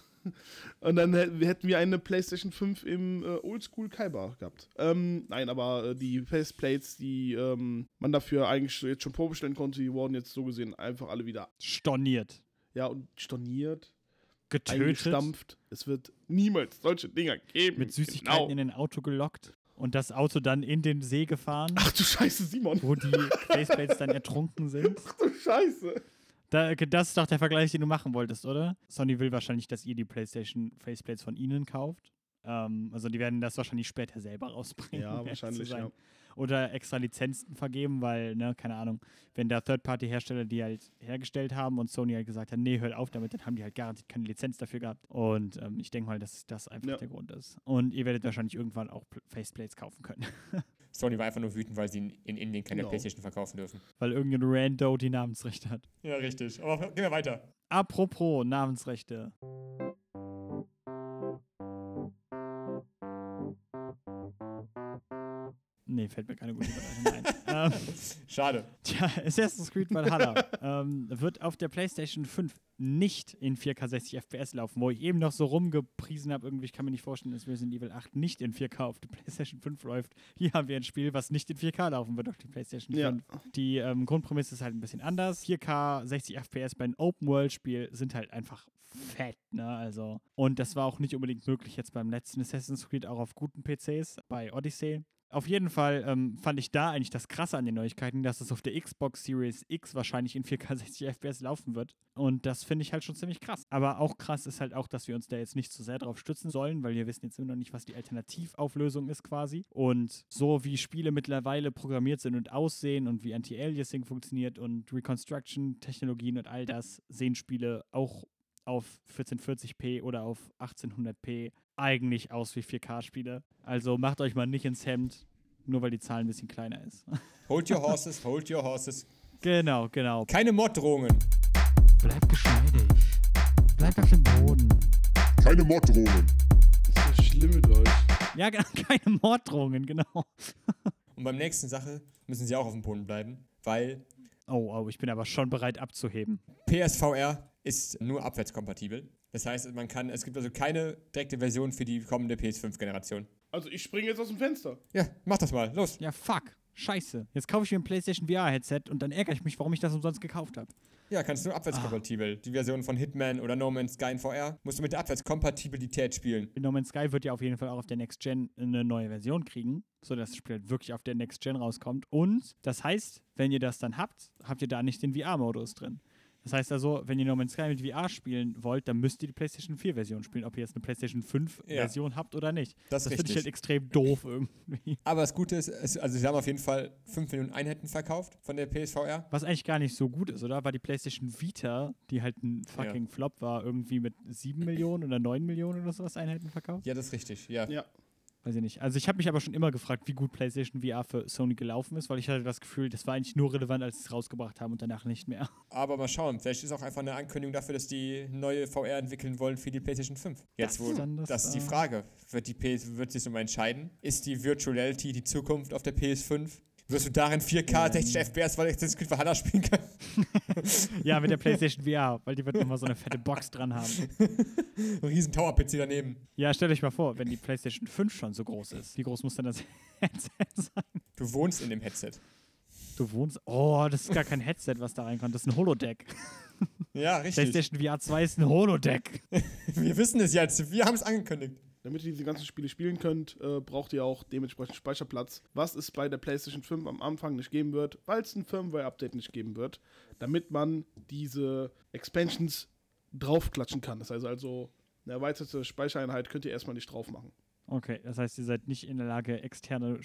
Und dann hä- hätten wir eine PlayStation 5 im äh, Oldschool Kaiba gehabt. Ähm, nein, aber äh, die Faceplates, die ähm, man dafür eigentlich jetzt schon vorbestellen konnte, die wurden jetzt so gesehen einfach alle wieder, Storniert. ja, und storniert, Getötet. eingestampft. Es wird niemals solche Dinger geben. Mit Süßigkeiten in Genau. ein Auto gelockt und das Auto dann in den See gefahren, Ach du Scheiße, Simon. wo die Faceplates dann ertrunken sind. Ach du Scheiße. Da, das ist doch der Vergleich, den du machen wolltest, oder? Sony will wahrscheinlich, dass ihr die PlayStation Faceplates von ihnen kauft. Ähm, also die werden das wahrscheinlich später selber rausbringen. Ja, wahrscheinlich, ja. Oder extra Lizenzen vergeben, weil, ne, keine Ahnung, wenn da Third-Party-Hersteller die halt hergestellt haben und Sony halt gesagt hat, nee, hört auf damit, dann haben die halt garantiert keine Lizenz dafür gehabt. Und ähm, ich denke mal, dass das einfach Ja. der Grund ist. Und ihr werdet wahrscheinlich irgendwann auch Pl- Faceplates kaufen können, Sony war einfach nur wütend, weil sie in, in Indien keine Genau. Playstation verkaufen dürfen. weil irgendein Rando die Namensrechte hat. Ja, richtig. Aber gehen wir weiter. Apropos Namensrechte. Nee, fällt mir keine gute Überleitung ein. ähm, Schade. Tja, Assassin's Creed Valhalla ähm, wird auf der PlayStation 5 nicht in 4K 60 FPS laufen, wo ich eben noch so rumgepriesen habe. Irgendwie, ich kann mir nicht vorstellen, dass Resident Evil 8 nicht in 4K auf der PlayStation 5 läuft. Hier haben wir ein Spiel, was nicht in 4K laufen wird auf der PlayStation Ja. 5. Die ähm, Grundprämisse ist halt ein bisschen anders. 4K 60 FPS bei einem Open-World-Spiel sind halt einfach fett, ne? Also. Und das war auch nicht unbedingt möglich jetzt beim letzten Assassin's Creed, auch auf guten PCs, bei Odyssey. Auf jeden Fall ähm, fand ich da eigentlich das Krasse an den Neuigkeiten, dass es auf der Xbox Series X wahrscheinlich in 4K 60 FPS laufen wird. Und das finde ich halt schon ziemlich krass. Aber auch krass ist halt auch, dass wir uns da jetzt nicht zu sehr drauf stützen sollen, weil wir wissen jetzt immer noch nicht, was die Alternativauflösung ist quasi. Und so wie Spiele mittlerweile programmiert sind und aussehen und wie Anti-Aliasing funktioniert und Reconstruction-Technologien und all das, sehen Spiele auch auf 1440p oder auf 1800p eigentlich aus wie 4K-Spiele. Also macht euch mal nicht ins Hemd, nur weil die Zahl ein bisschen kleiner ist. Hold your horses, hold your horses. genau, genau. Keine Morddrohungen. Bleib geschmeidig. Bleib auf dem Boden. Keine Morddrohungen. Das ist ja schlimm mit euch. Ja, genau, keine Morddrohungen, genau. Und beim nächsten Sache müssen sie auch auf dem Boden bleiben, weil Oh, oh, ich bin aber schon bereit abzuheben. PSVR ist nur abwärtskompatibel. Das heißt, man kann, es gibt also keine direkte Version für die kommende PS5-Generation. Also ich springe jetzt aus dem Fenster. Ja, mach das mal, los. Ja, fuck. Scheiße. Jetzt kaufe ich mir ein PlayStation VR-Headset und dann ärgere ich mich, warum ich das umsonst gekauft habe. Ja, kannst du nur abwärtskompatibel. Die Version von Hitman oder No Man's Sky in VR musst du mit der Abwärtskompatibilität spielen. No Man's Sky wird ja auf jeden Fall auch auf der Next Gen eine neue Version kriegen, sodass das Spiel halt wirklich auf der Next Gen rauskommt. Und das heißt, wenn ihr das dann habt, habt ihr da nicht den VR-Modus drin. Das heißt also, wenn ihr No Man's Sky mit VR spielen wollt, dann müsst ihr die PlayStation 4-Version spielen, ob ihr jetzt eine PlayStation 5-Version habt oder nicht. Das ist finde ich halt extrem doof irgendwie. Aber das Gute ist, also sie haben auf jeden Fall 5 Millionen Einheiten verkauft von der PSVR. Was eigentlich gar nicht so gut ist, oder? War die PlayStation Vita, die halt ein fucking Flop war, irgendwie mit 7 Millionen oder 9 Millionen oder sowas Einheiten verkauft? Ja, das ist richtig, ja. Ja. Weiß ich nicht. Also ich habe mich aber schon immer gefragt, wie gut PlayStation VR für Sony gelaufen ist, weil ich hatte das Gefühl, das war eigentlich nur relevant, als sie es rausgebracht haben und danach nicht mehr. Aber mal schauen, vielleicht ist auch einfach eine Ankündigung dafür, dass die neue VR entwickeln wollen für die PlayStation 5. Jetzt Das wo, ist dann das, das ist die Frage. Wird die PS, wird sich mal entscheiden? Ist die Virtual Reality die Zukunft auf der PS5? Wirst du darin 4K, 60 FPS, weil ich das Creed Valhalla spielen kann? Ja, mit der PlayStation VR, weil die wird nochmal so eine fette Box dran haben. Ein riesen Tower-PC daneben. Ja, stellt euch mal vor, wenn die PlayStation 5 schon so groß ist, wie groß muss denn das Headset sein? Du wohnst in dem Headset. Du wohnst. Oh, das ist gar kein Headset, was da reinkommt. Das ist ein Holodeck. Ja, richtig. PlayStation VR 2 ist ein Holodeck. Wir wissen es jetzt. Wir haben es angekündigt. Damit ihr diese ganzen Spiele spielen könnt, äh, braucht ihr auch dementsprechend Speicherplatz, was es bei der PlayStation 5 am Anfang nicht geben wird, weil es ein Firmware-Update nicht geben wird, damit man diese Expansions draufklatschen kann. Das heißt also, eine erweiterte Speichereinheit könnt ihr erstmal nicht drauf machen. Okay, das heißt, ihr seid nicht in der Lage, externe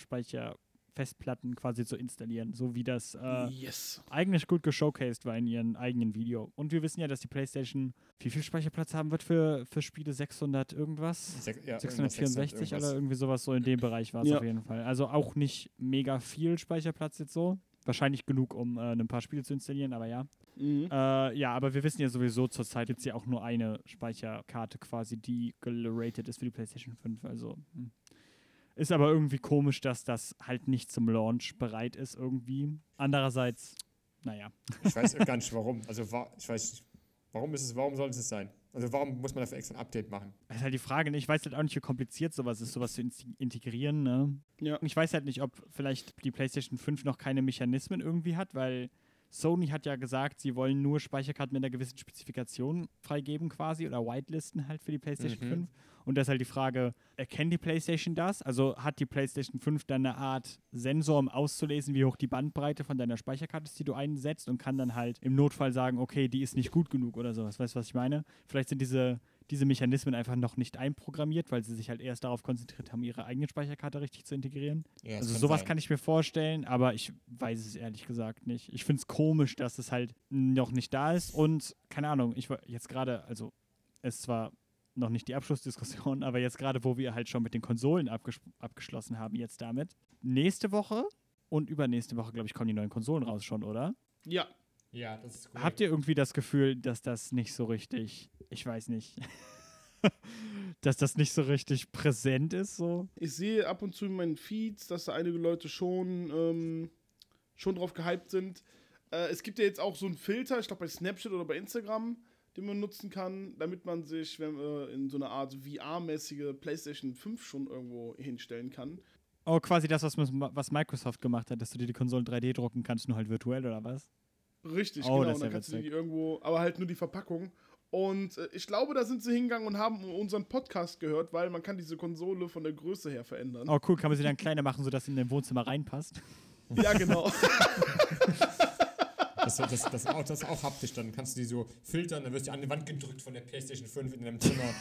Speicherfestplatten quasi zu installieren, so wie das äh, yes. eigentlich gut geshowcased war in ihrem eigenen Video. Und wir wissen ja, dass die PlayStation wie viel Speicherplatz haben wird für, für Spiele 600 irgendwas? Sech- ja, 664 irgendwas. oder irgendwie sowas so in dem Bereich war es Ja. auf jeden Fall. Also auch nicht mega viel Speicherplatz jetzt so. Wahrscheinlich genug, um äh, ein paar Spiele zu installieren, aber ja. Mhm. Äh, ja, aber wir wissen ja sowieso zurzeit jetzt ja auch nur eine Speicherkarte quasi, die geratet ist für die PlayStation 5. Also hm. Ist aber irgendwie komisch, dass das halt nicht zum Launch bereit ist irgendwie. Andererseits, naja. Ich weiß gar nicht warum. Also ich weiß nicht, warum ist es, warum soll es sein? Also warum muss man dafür extra ein Update machen? Das ist halt die Frage, ne? ich weiß halt auch nicht, wie kompliziert sowas ist, sowas zu in- integrieren, ne? Ja. Ich weiß halt nicht, ob vielleicht die PlayStation 5 noch keine Mechanismen irgendwie hat, weil Sony hat ja gesagt, sie wollen nur Speicherkarten mit einer gewissen Spezifikation freigeben quasi oder whitelisten halt für die PlayStation Mhm. 5. Und da ist halt die Frage, erkennt die PlayStation das? Also hat die PlayStation 5 dann eine Art Sensor, um auszulesen, wie hoch die Bandbreite von deiner Speicherkarte ist, die du einsetzt und kann dann halt im Notfall sagen, okay, die ist nicht gut genug oder sowas. Weißt du, was ich meine? Vielleicht sind diese, diese Mechanismen einfach noch nicht einprogrammiert, weil sie sich halt erst darauf konzentriert haben, ihre eigene Speicherkarte richtig zu integrieren. Ja, Also sowas kann ich mir vorstellen, aber ich weiß es ehrlich gesagt nicht. Ich finde es komisch, dass es halt noch nicht da ist und keine Ahnung, ich war jetzt gerade, also es zwar noch nicht die Abschlussdiskussion, aber jetzt gerade, wo wir halt schon mit den Konsolen abges abgeschlossen haben, jetzt damit. Nächste Woche und übernächste Woche, glaube ich, kommen die neuen Konsolen raus schon, oder? Ja. Ja, das ist cool. Habt ihr irgendwie das Gefühl, dass das nicht so richtig, ich weiß nicht, dass das nicht so richtig präsent ist, so? Ich sehe ab und zu in meinen Feeds, dass da einige Leute schon, ähm, schon drauf gehypt sind. Äh, es gibt ja jetzt auch so einen Filter, ich glaube bei Snapchat oder bei Instagram, den man nutzen kann, damit man sich wenn, äh, in so eine Art VR-mäßige PlayStation 5 schon irgendwo hinstellen kann. Oh, quasi das, was, was Microsoft gemacht hat, dass du dir die Konsolen 3D drucken kannst, nur halt virtuell oder was? Richtig, Oh, genau. Und dann kannst du die irgendwo, aber halt nur die Verpackung. Und äh, ich glaube, da sind sie hingegangen und haben unseren Podcast gehört, weil man kann diese Konsole von der Größe her verändern. Oh, cool, kann man sie dann kleiner machen, sodass sie in dein Wohnzimmer reinpasst? Ja, genau. Das, das, das, auch, das ist auch haptisch, dann kannst du die so filtern, dann wirst du an die Wand gedrückt von der PlayStation 5 in deinem Zimmer.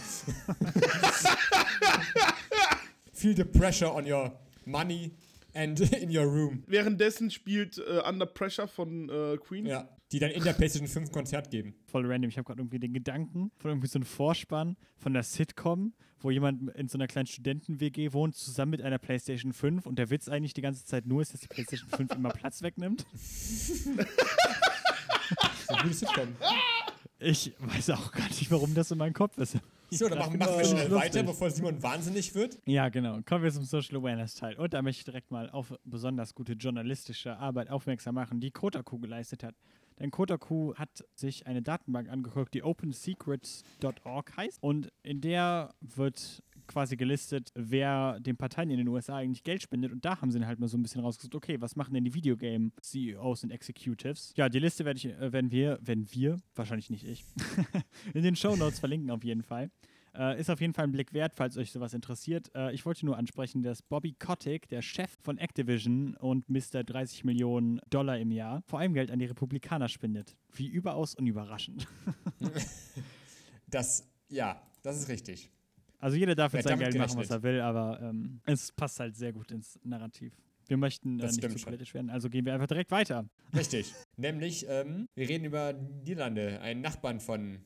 Feel the pressure on your money and in your room. Währenddessen spielt äh, Under Pressure von äh, Queen. Ja, die dann in der PlayStation 5 Konzert geben. Voll random. Ich habe gerade irgendwie den Gedanken von irgendwie so einem Vorspann von der Sitcom, wo jemand in so einer kleinen Studenten-WG wohnt, zusammen mit einer PlayStation 5 und der Witz eigentlich die ganze Zeit nur ist, dass die PlayStation 5 immer Platz wegnimmt. So ein gutes Sitcom. Ich weiß auch gar nicht, warum das in meinem Kopf ist. So, dann machen, machen wir schnell weiter, bevor Simon wahnsinnig wird. Ja, genau. Kommen wir zum Social Awareness Teil. Und da möchte ich direkt mal auf besonders gute journalistische Arbeit aufmerksam machen, die Kotaku geleistet hat. Denn Kotaku hat sich eine Datenbank angeguckt, die opensecrets.org heißt. Und in der wird quasi gelistet, wer den Parteien in den USA eigentlich Geld spendet. Und da haben sie dann halt mal so ein bisschen rausgesucht, okay, was machen denn die Videogame-CEOs und Executives? Ja, die Liste werde ich, äh, werden wir, wenn wir, wahrscheinlich nicht ich, in den Show Notes verlinken auf jeden Fall. Äh, ist auf jeden Fall ein Blick wert, falls euch sowas interessiert. Äh, ich wollte nur ansprechen, dass Bobby Kotick, der Chef von Activision und Mr. 30 Millionen Dollar im Jahr, vor allem Geld an die Republikaner spendet. Wie überaus unüberraschend. Das, ja, das ist richtig. Also jeder darf Wer mit seinem Geld machen, was er will, aber ähm, es passt halt sehr gut ins Narrativ. Wir möchten äh, nicht zu politisch werden, also gehen wir einfach direkt weiter. Richtig. Nämlich, ähm, wir reden über Niederlande, einen Nachbarn von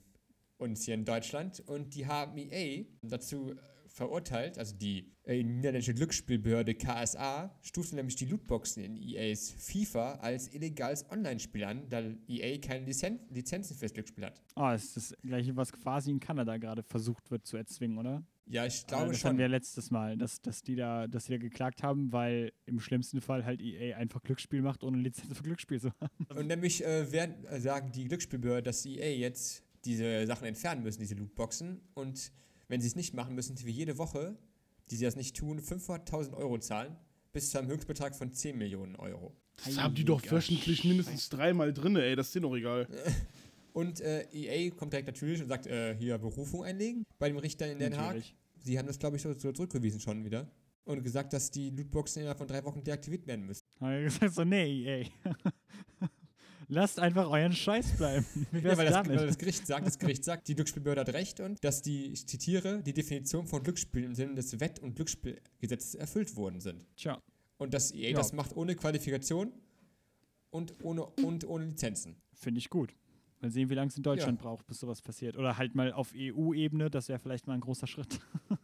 uns hier in Deutschland. Und die haben EA dazu verurteilt, also die äh, niederländische Glücksspielbehörde KSA, stufte nämlich die Lootboxen in EAs FIFA als illegales Online-Spiel an, da EA keine Lizen Lizenzen fürs Glücksspiel hat. Oh, das ist das gleiche, was quasi in Kanada gerade versucht wird zu erzwingen, oder? Ja, ich glaube das schon. hatten wir letztes Mal, dass, dass, die da, dass die da geklagt haben, weil im schlimmsten Fall halt EA einfach Glücksspiel macht, ohne Lizenz für Glücksspiel zu haben. Und nämlich äh, werden, äh, sagen die Glücksspielbehörde, dass EA jetzt diese Sachen entfernen müssen, diese Lootboxen. Und wenn sie es nicht machen, müssen sie für jede Woche, die sie das nicht tun, 500.000 Euro zahlen, bis zu einem Höchstbetrag von 10 Millionen Euro. Das haben die doch wöchentlich mindestens dreimal drin, ey. Das ist dir doch egal. Und äh, EA kommt direkt natürlich und sagt, äh, hier Berufung einlegen bei dem Richter in Den Haag. Sie haben das, glaube ich, so, so zurückgewiesen schon wieder. Und gesagt, dass die Lootboxen innerhalb von drei Wochen deaktiviert werden müssen. Haben wir gesagt so, nee, EA. Lasst einfach euren Scheiß bleiben. Ja, weil das, weil das Gericht sagt, das Gericht sagt, die Glücksspielbehörde hat recht und dass die, ich zitiere, die Definition von Glücksspiel im Sinne des Wett- und Glücksspielgesetzes erfüllt worden sind. Tja, Und dass EA Ja. das macht ohne Qualifikation und ohne, und ohne Lizenzen. finde ich gut. Mal sehen, wie lange es in Deutschland braucht, bis sowas passiert. Oder halt mal auf EU-Ebene, das wäre vielleicht mal ein großer Schritt.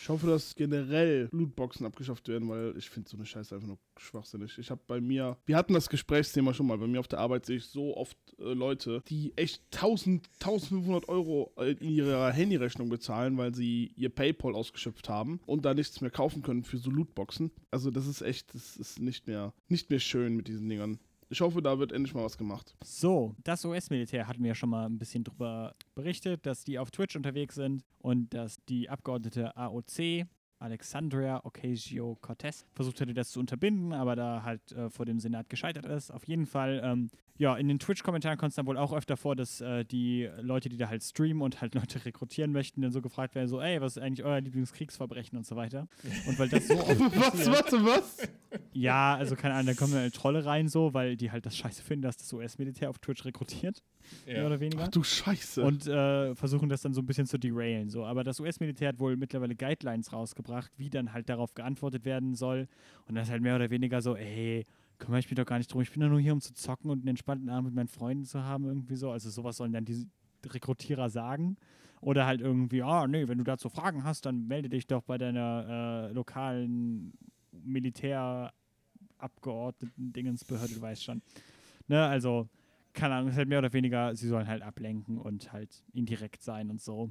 Ich hoffe, dass generell Lootboxen abgeschafft werden, weil ich finde so eine Scheiße einfach nur schwachsinnig. Ich habe bei mir, wir hatten das Gesprächsthema schon mal, bei mir auf der Arbeit sehe ich so oft äh, Leute, die echt 1000, 1500 Euro in ihrer Handyrechnung bezahlen, weil sie ihr Paypal ausgeschöpft haben und da nichts mehr kaufen können für so Lootboxen. Also das ist echt, das ist nicht mehr, nicht mehr schön mit diesen Dingern. Ich hoffe, da wird endlich mal was gemacht. So, das US-Militär hatten wir ja schon mal ein bisschen drüber berichtet, dass die auf Twitch unterwegs sind und dass die Abgeordnete AOC, Alexandria Ocasio-Cortez, versucht hätte, das zu unterbinden, aber da halt äh, vor dem Senat gescheitert ist. Auf jeden Fall, ähm, ja, in den Twitch-Kommentaren kommt es dann wohl auch öfter vor, dass äh, die Leute, die da halt streamen und halt Leute rekrutieren möchten, dann so gefragt werden, so, ey, was ist eigentlich euer Lieblingskriegsverbrechen und so weiter. Und weil das so oft Was, warte, was? ja, also keine Ahnung, da kommen dann halt Trolle rein so, weil die halt das scheiße finden, dass das US-Militär auf Twitch rekrutiert, mehr oder weniger. Ach du Scheiße. Und äh, versuchen das dann so ein bisschen zu derailen. So. Aber das US-Militär hat wohl mittlerweile Guidelines rausgebracht, wie dann halt darauf geantwortet werden soll. Und das ist halt mehr oder weniger so, ey, kümmere ich mich doch gar nicht drum. Ich bin doch nur hier, um zu zocken und einen entspannten Abend mit meinen Freunden zu haben, irgendwie so. Also sowas sollen dann die Rekrutierer sagen. Oder halt irgendwie, ah, nee, wenn du dazu Fragen hast, dann melde dich doch bei deiner äh, lokalen Militärabgeordneten Dingensbehörde, du weißt schon. Ne, also, keine Ahnung, es ist halt mehr oder weniger, sie sollen halt ablenken und halt indirekt sein und so.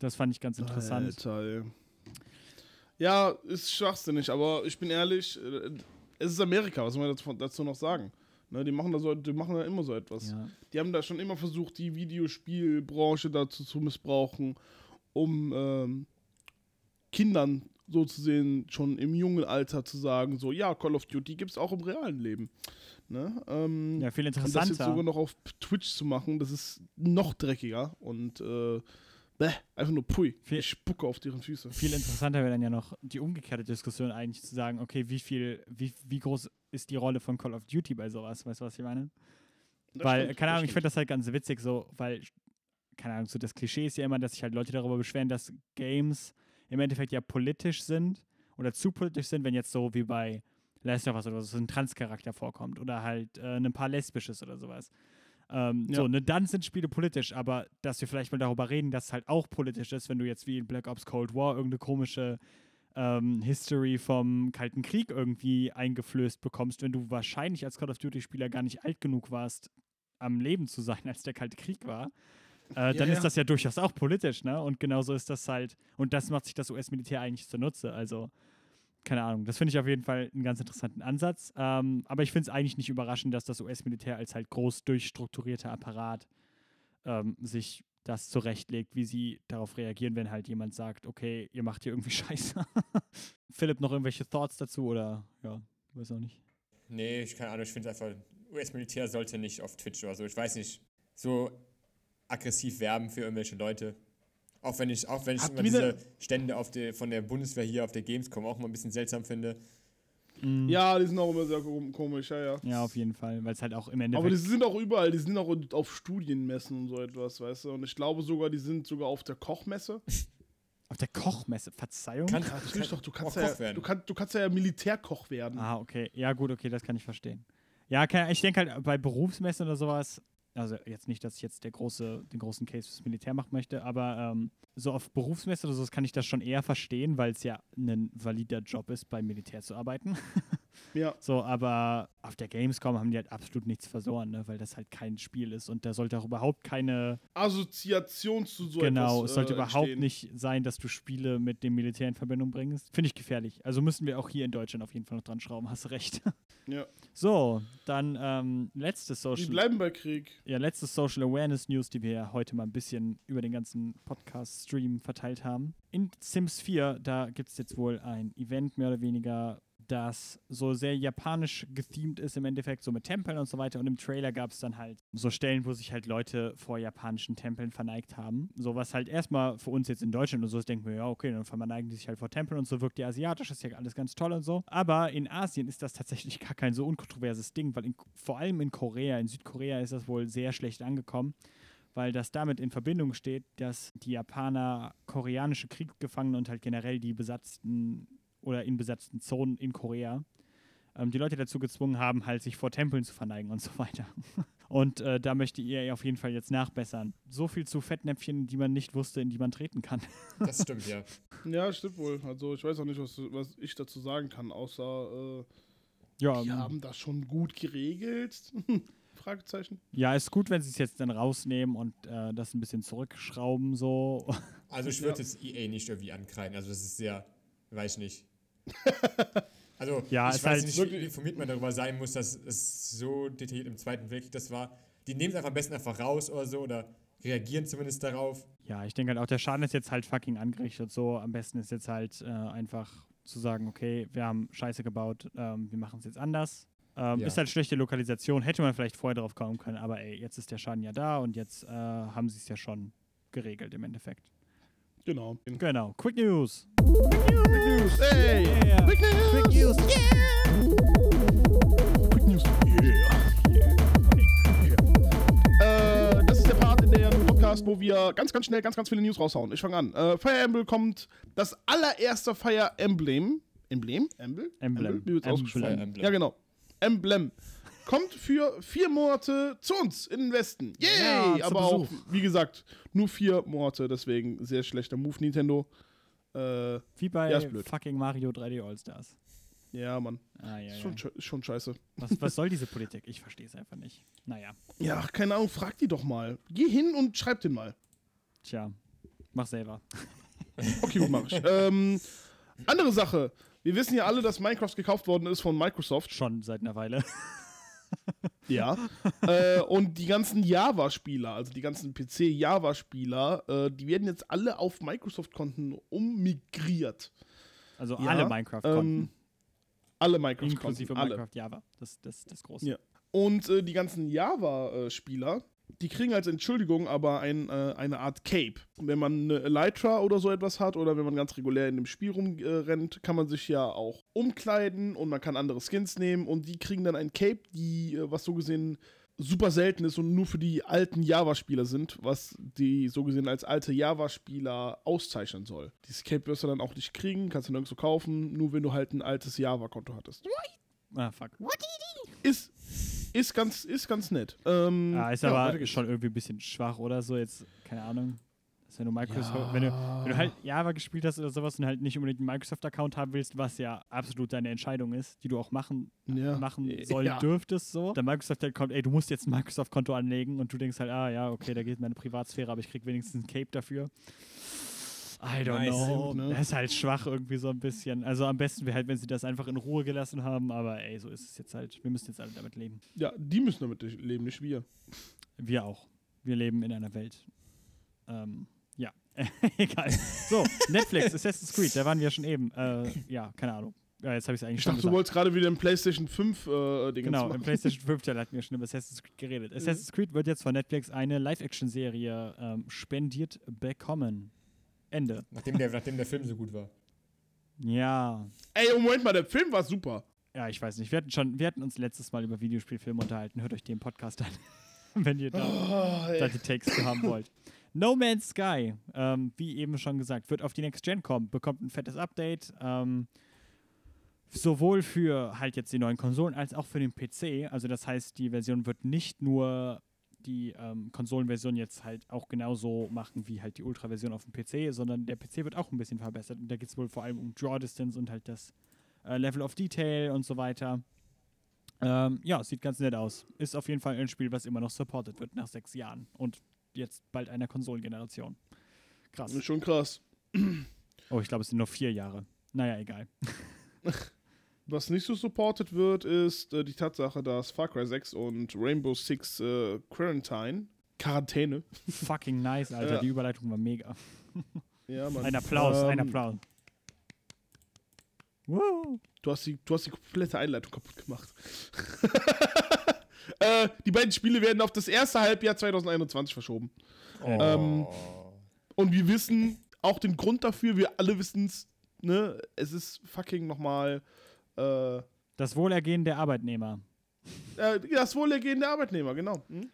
Das fand ich ganz interessant. Alter. Ja, ist schwachsinnig, aber ich bin ehrlich, äh, es ist Amerika, was soll man dazu, noch sagen? Ne, die, machen da so, die machen da immer so etwas. Ja. Die haben da schon immer versucht, die Videospielbranche dazu zu missbrauchen, um ähm, Kindern so zu sehen, schon im jungen Alter zu sagen, so, ja, Call of Duty gibt es auch im realen Leben. Ne? Ähm, ja, viel und das jetzt interessanter. sogar noch auf Twitch zu machen, das ist noch dreckiger und äh, bäh, einfach nur pui. Viel- Ich spucke auf deren Füße. Viel interessanter wäre dann ja noch die umgekehrte Diskussion eigentlich zu sagen, okay, wie viel, wie, wie groß ist die Rolle von Call of Duty bei sowas? Weißt du, was ich meine? Das weil, stimmt, keine Ahnung, ich finde das halt ganz witzig so, weil, keine Ahnung, so das Klischee ist ja immer, dass sich halt Leute darüber beschweren, dass Games im Endeffekt ja politisch sind oder zu politisch sind, wenn jetzt so wie bei Last of Us oder so ein Transcharakter vorkommt oder halt äh, ein paar Lesbisches oder sowas. Ähm, Ja. So, ne, dann sind Spiele politisch, aber dass wir vielleicht mal darüber reden, dass es halt auch politisch ist, wenn du jetzt wie in Black Ops Cold War irgendeine komische ähm, History vom Kalten Krieg irgendwie eingeflößt bekommst, wenn du wahrscheinlich als Call of Duty-Spieler gar nicht alt genug warst, am Leben zu sein, als der Kalte Krieg war. äh, dann Ja, ist das ja durchaus auch politisch, ne? Und genauso ist das halt, und das macht sich das US-Militär eigentlich zunutze. Also, keine Ahnung, das finde ich auf jeden Fall einen ganz interessanten Ansatz. Ähm, aber ich finde es eigentlich nicht überraschend, dass das US-Militär als halt groß durchstrukturierter Apparat ähm, sich das zurechtlegt, wie sie darauf reagieren, wenn halt jemand sagt, okay, ihr macht hier irgendwie Scheiße. Philipp, noch irgendwelche Thoughts dazu oder ja, weiß auch nicht. Nee, ich keine Ahnung, ich finde einfach, US-Militär sollte nicht auf Twitch oder so, ich weiß nicht, so aggressiv werben für irgendwelche Leute. Auch wenn ich, auch wenn ich immer diese Stände auf der, von der Bundeswehr hier auf der Gamescom auch mal ein bisschen seltsam finde. Mhm. Ja, die sind auch immer sehr kom- komisch, ja, ja. Ja, auf jeden Fall, weil es halt auch im Endeffekt. Aber die sind auch überall, die sind auch auf Studienmessen und so etwas, weißt du. Und ich glaube sogar, die sind sogar auf der Kochmesse. auf der Kochmesse, Verzeihung. Kann, Ja, natürlich doch, du kannst auch ja, Koch werden. du, kannst, du kannst ja Militärkoch werden. Ah, okay. Ja, gut, okay, das kann ich verstehen. Ja, kann, ich denke halt bei Berufsmessen oder sowas, also jetzt nicht, dass ich jetzt der große, den großen Case fürs Militär machen möchte, aber ähm, so auf Berufsmessen oder sowas kann ich das schon eher verstehen, weil es ja ein valider Job ist, beim Militär zu arbeiten. Ja. So, aber auf der Gamescom haben die halt absolut nichts verloren, ne? weil das halt kein Spiel ist und da sollte auch überhaupt keine Assoziation zu so genau, etwas. es sollte äh, überhaupt entstehen. nicht sein, dass du Spiele mit dem Militär in Verbindung bringst. Finde ich gefährlich. Also müssen wir auch hier in Deutschland auf jeden Fall noch dran schrauben, hast recht. Ja. So, dann ähm, letztes Die Social, bleiben bei Krieg. ja, letztes Social Awareness News, die wir ja heute mal ein bisschen über den ganzen Podcast-Stream verteilt haben. In Sims 4, da gibt es jetzt wohl ein Event mehr oder weniger, das so sehr japanisch gethemed ist im Endeffekt, so mit Tempeln und so weiter. Und im Trailer gab es dann halt so Stellen, wo sich halt Leute vor japanischen Tempeln verneigt haben. So was halt erstmal für uns jetzt in Deutschland und so ist, denken wir, ja, okay, dann verneigen die sich halt vor Tempeln und so wirkt ja asiatisch, ist ja alles ganz toll und so. Aber in Asien ist das tatsächlich gar kein so unkontroverses Ding, weil in, vor allem in Korea, in Südkorea ist das wohl sehr schlecht angekommen weil das damit in Verbindung steht, dass die Japaner koreanische Kriegsgefangene und halt generell die besatzten oder in besetzten Zonen in Korea ähm, die Leute dazu gezwungen haben, halt sich vor Tempeln zu verneigen und so weiter. Und äh, da möchte ihr auf jeden Fall jetzt nachbessern. So viel zu Fettnäpfchen, die man nicht wusste, in die man treten kann. Das stimmt, ja. Ja, stimmt wohl. Also ich weiß auch nicht, was, was ich dazu sagen kann, außer äh, Ja, die haben das schon gut geregelt. Fragezeichen. ja, ist gut, wenn sie es jetzt dann rausnehmen und äh, das ein bisschen zurückschrauben so. Also ich würde jetzt EA nicht irgendwie ankreiden. Also das ist sehr, weiß ich nicht. Also Ja, ich weiß halt nicht, wie informiert man darüber sein muss, dass es so detailliert im Zweiten Weltkrieg das war. Die nehmen es einfach am besten einfach raus oder so oder reagieren zumindest darauf. Ja, ich denke halt auch, der Schaden ist jetzt halt fucking angerichtet. So, am besten ist jetzt halt äh, einfach zu sagen, okay, wir haben Scheiße gebaut, ähm, wir machen es jetzt anders. Ähm, Ja. Ist halt schlechte Lokalisation, hätte man vielleicht vorher drauf kommen können, aber ey, jetzt ist der Schaden ja da und jetzt äh, haben sie es ja schon geregelt im Endeffekt. Genau. Genau, Quick News. Quick News. Hey! Yeah. Quick News! Quick News. Quick News. Äh, das ist der Part in der Podcast, wo wir ganz, ganz schnell ganz, ganz viele News raushauen. Ich fange an. Äh, Fire Emblem kommt das allererste Fire Emblem. Emblem? Emblem? Emblem. Wie wird's Emblem. ausgesprochen? Emblem. Ja, genau. Emblem. Kommt für vier Monate zu uns in den Westen. Ja, Yay! zu Aber auch, wie gesagt, nur vier Monate, deswegen sehr schlechter Move, Nintendo. Äh, Wie bei Ja, fucking Mario 3D All-Stars. ja, Mann. Ah, ja, Ist ja. schon, ist schon scheiße. Was, was soll diese Politik? Ich verstehe es einfach nicht. Naja, Ja, keine Ahnung, frag die doch mal. Geh hin und schreib den mal. tja, mach selber. Okay, gut, mach ich. ähm, andere Sache. Wir wissen ja alle, dass Minecraft gekauft worden ist von Microsoft. Schon seit einer Weile. Ja. äh, und die ganzen Java-Spieler, also die ganzen PC-Java-Spieler, äh, die werden jetzt alle auf Microsoft-Konten ummigriert. Also Ja, alle Minecraft-Konten. Ähm, alle Minecraft-Konten. inklusive alle. Minecraft Java. Das, das, das große. Ja. Und äh, die ganzen Java-Spieler, die kriegen als Entschuldigung aber ein, äh, eine Art Cape. Wenn man eine Elytra oder so etwas hat oder wenn man ganz regulär in dem Spiel rumrennt, kann man sich ja auch umkleiden und man kann andere Skins nehmen und die kriegen dann ein Cape, die, äh, was so gesehen super selten ist und nur für die alten Java-Spieler sind, was die so gesehen als alte Java-Spieler auszeichnen soll. Dieses Cape wirst du dann auch nicht kriegen, kannst du nirgendwo kaufen, nur wenn du halt ein altes Java-Konto hattest. Ah, fuck. Ist, ist, ganz, ist ganz nett. Ähm, Ah, ist ja, aber schon irgendwie ein bisschen schwach oder so. Jetzt, keine Ahnung. Also wenn du Microsoft, wenn, du, wenn du halt Java gespielt hast oder sowas und halt nicht unbedingt einen Microsoft-Account haben willst, was ja absolut deine Entscheidung ist, die du auch machen, Ja. machen Ja. soll, dürftest so. Der Microsoft kommt, ey, du musst jetzt ein Microsoft-Konto anlegen und du denkst halt, ah ja, okay, da geht meine Privatsphäre, aber ich krieg wenigstens ein Cape dafür. I don't Nice. know. Ne? Das ist halt schwach irgendwie so ein bisschen. Also am besten wäre halt, wenn sie das einfach in Ruhe gelassen haben, aber ey, so ist es jetzt halt. Wir müssen jetzt alle damit leben. Ja, die müssen damit leben, nicht wir. Wir auch. Wir leben in einer Welt. Ähm, ja, egal. So, Netflix, Assassin's Creed, da waren wir ja schon eben. Äh, ja, keine Ahnung. Ja, jetzt habe ich es eigentlich Ich dachte, du wolltest gerade wieder im PlayStation 5 äh, Ding Genau, im machen. PlayStation 5 Teil hatten wir schon über Assassin's Creed geredet. Mhm. Assassin's Creed wird jetzt von Netflix eine Live-Action-Serie ähm, spendiert bekommen. Ende. Nachdem der, nachdem der Film so gut war. Ja. Ey, oh, Moment mal, der Film war super. Ja, ich weiß nicht. Wir hatten schon, wir hatten uns letztes Mal über Videospielfilme unterhalten. Hört euch den Podcast an, wenn ihr da Oh, da die Takes zu haben wollt. No Man's Sky, ähm, wie eben schon gesagt, wird auf die Next Gen kommen, bekommt ein fettes Update. Ähm, sowohl für halt jetzt die neuen Konsolen als auch für den PC. Also das heißt, die Version wird nicht nur die ähm, Konsolenversion jetzt halt auch genauso machen wie halt die Ultra-Version auf dem PC, sondern der PC wird auch ein bisschen verbessert. Und da geht es wohl vor allem um Draw Distance und halt das äh, Level of Detail und so weiter. Ähm, ja, sieht ganz nett aus. Ist auf jeden Fall ein Spiel, was immer noch supported wird nach sechs Jahren und jetzt bald einer Konsolengeneration. Krass. Ist schon krass. Oh, ich glaube, es sind nur vier Jahre. Naja, egal. Was nicht so supported wird, ist äh, die Tatsache, dass Far Cry 6 und Rainbow Six äh, Quarantine, Quarantäne, Fucking nice, Alter. Die Überleitung war mega. ja, Mann. Ein Applaus, ein Ähm, Applaus. Woo. Du hast, die, du hast die komplette Einleitung kaputt gemacht. äh, die beiden Spiele werden auf das erste Halbjahr 2021 verschoben. Ähm, Und wir wissen auch den Grund dafür, wir alle wissen es, ne? Es ist fucking nochmal äh, Das Wohlergehen der Arbeitnehmer. äh, das Wohlergehen der Arbeitnehmer, genau. Hm?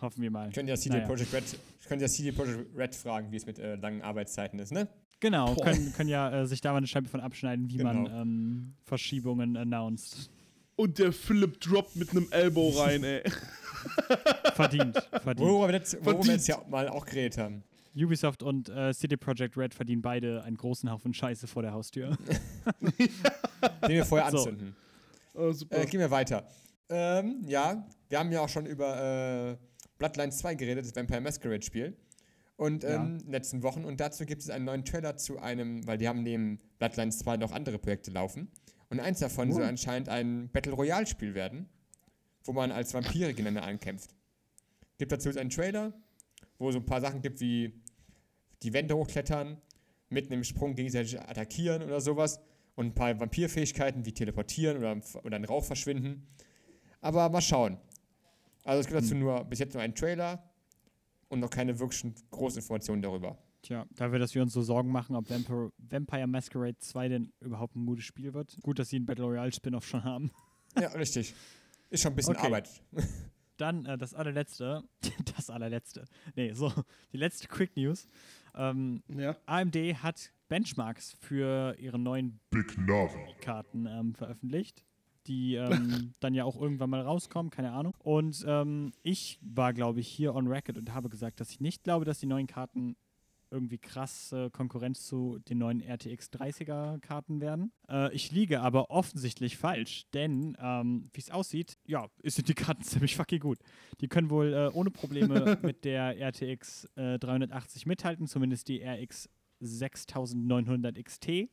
Hoffen wir mal. Ich könnte ja CD Naja. Projekt Red, CD Projekt Red fragen, wie es mit äh, langen Arbeitszeiten ist, ne? Genau, Boah. können, können ja äh, sich da mal eine Scheibe von abschneiden, wie man Genau. ähm, Verschiebungen announced. Und der Philipp droppt mit einem Elbow rein, ey. Verdient, verdient. Worüber wir jetzt, worüber wir Verdient. jetzt ja mal auch geredet haben. Ubisoft und äh, CD Projekt Red verdienen beide einen großen Haufen Scheiße vor der Haustür. Den wir vorher So. anzünden. Oh, super. Äh, gehen wir weiter. Ähm, ja, wir haben ja auch schon über äh, Bloodlines 2 geredet, das Vampire Masquerade Spiel. Und Ja. ähm, in den letzten Wochen. Und dazu gibt es einen neuen Trailer zu einem, weil die haben neben Bloodlines 2 noch andere Projekte laufen. Und eins davon soll anscheinend ein Battle Royale Spiel werden, wo man als Vampire gegeneinander ankämpft. Gibt dazu jetzt einen Trailer, wo so ein paar Sachen gibt wie die Wände hochklettern, mitten im Sprung gegenseitig attackieren oder sowas. Und ein paar Vampirfähigkeiten wie teleportieren oder, oder in Rauch verschwinden. Aber mal schauen. Also es gibt dazu nur bis jetzt nur einen Trailer und noch keine wirklichen großen Informationen darüber. Tja, dafür, dass wir uns so Sorgen machen, ob Vampire, Vampire Masquerade 2 denn überhaupt ein gutes Spiel wird. Gut, dass sie einen Battle Royale Spin-off schon haben. Ja, richtig. Ist schon ein bisschen Okay. Arbeit. Dann äh, das allerletzte. Das allerletzte. Nee, so, die letzte Quick News. Ähm, Ja. AMD hat Benchmarks für ihre neuen Big. Karten ähm, veröffentlicht, die ähm, dann ja auch irgendwann mal rauskommen, keine Ahnung. Und ähm, ich war, glaube ich, hier on record und habe gesagt, dass ich nicht glaube, dass die neuen Karten irgendwie krasse Konkurrenz zu den neuen RTX 30er Karten werden. Äh, ich liege aber offensichtlich falsch, denn ähm, wie es aussieht, ja, sind die Karten ziemlich fucking gut. Die können wohl äh, ohne Probleme mit der RTX äh, 380 mithalten, zumindest die RX 6900 XT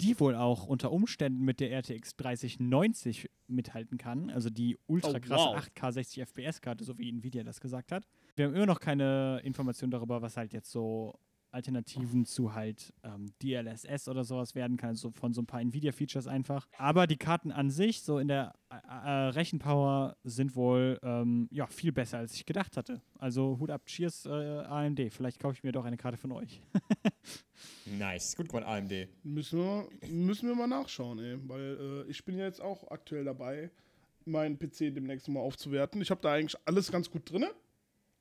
die wohl auch unter Umständen mit der RTX 3090 mithalten kann, also die ultra Oh, krasse wow. 8K 60 FPS Karte, so wie Nvidia das gesagt hat. Wir haben immer noch keine Information darüber, was halt jetzt so Alternativen zu halt ähm, DLSS oder sowas werden kann, so von so ein paar Nvidia-Features einfach. Aber die Karten an sich, so in der äh, äh, Rechenpower, sind wohl ähm, ja, viel besser, als ich gedacht hatte. Also Hut ab, Cheers äh, AMD. Vielleicht kaufe ich mir doch eine Karte von euch. Nice. Gut gemacht, AMD. Müssen wir, müssen wir mal nachschauen, ey. Weil äh, ich bin ja jetzt auch aktuell dabei, meinen PC demnächst mal aufzuwerten. Ich habe da eigentlich alles ganz gut drin.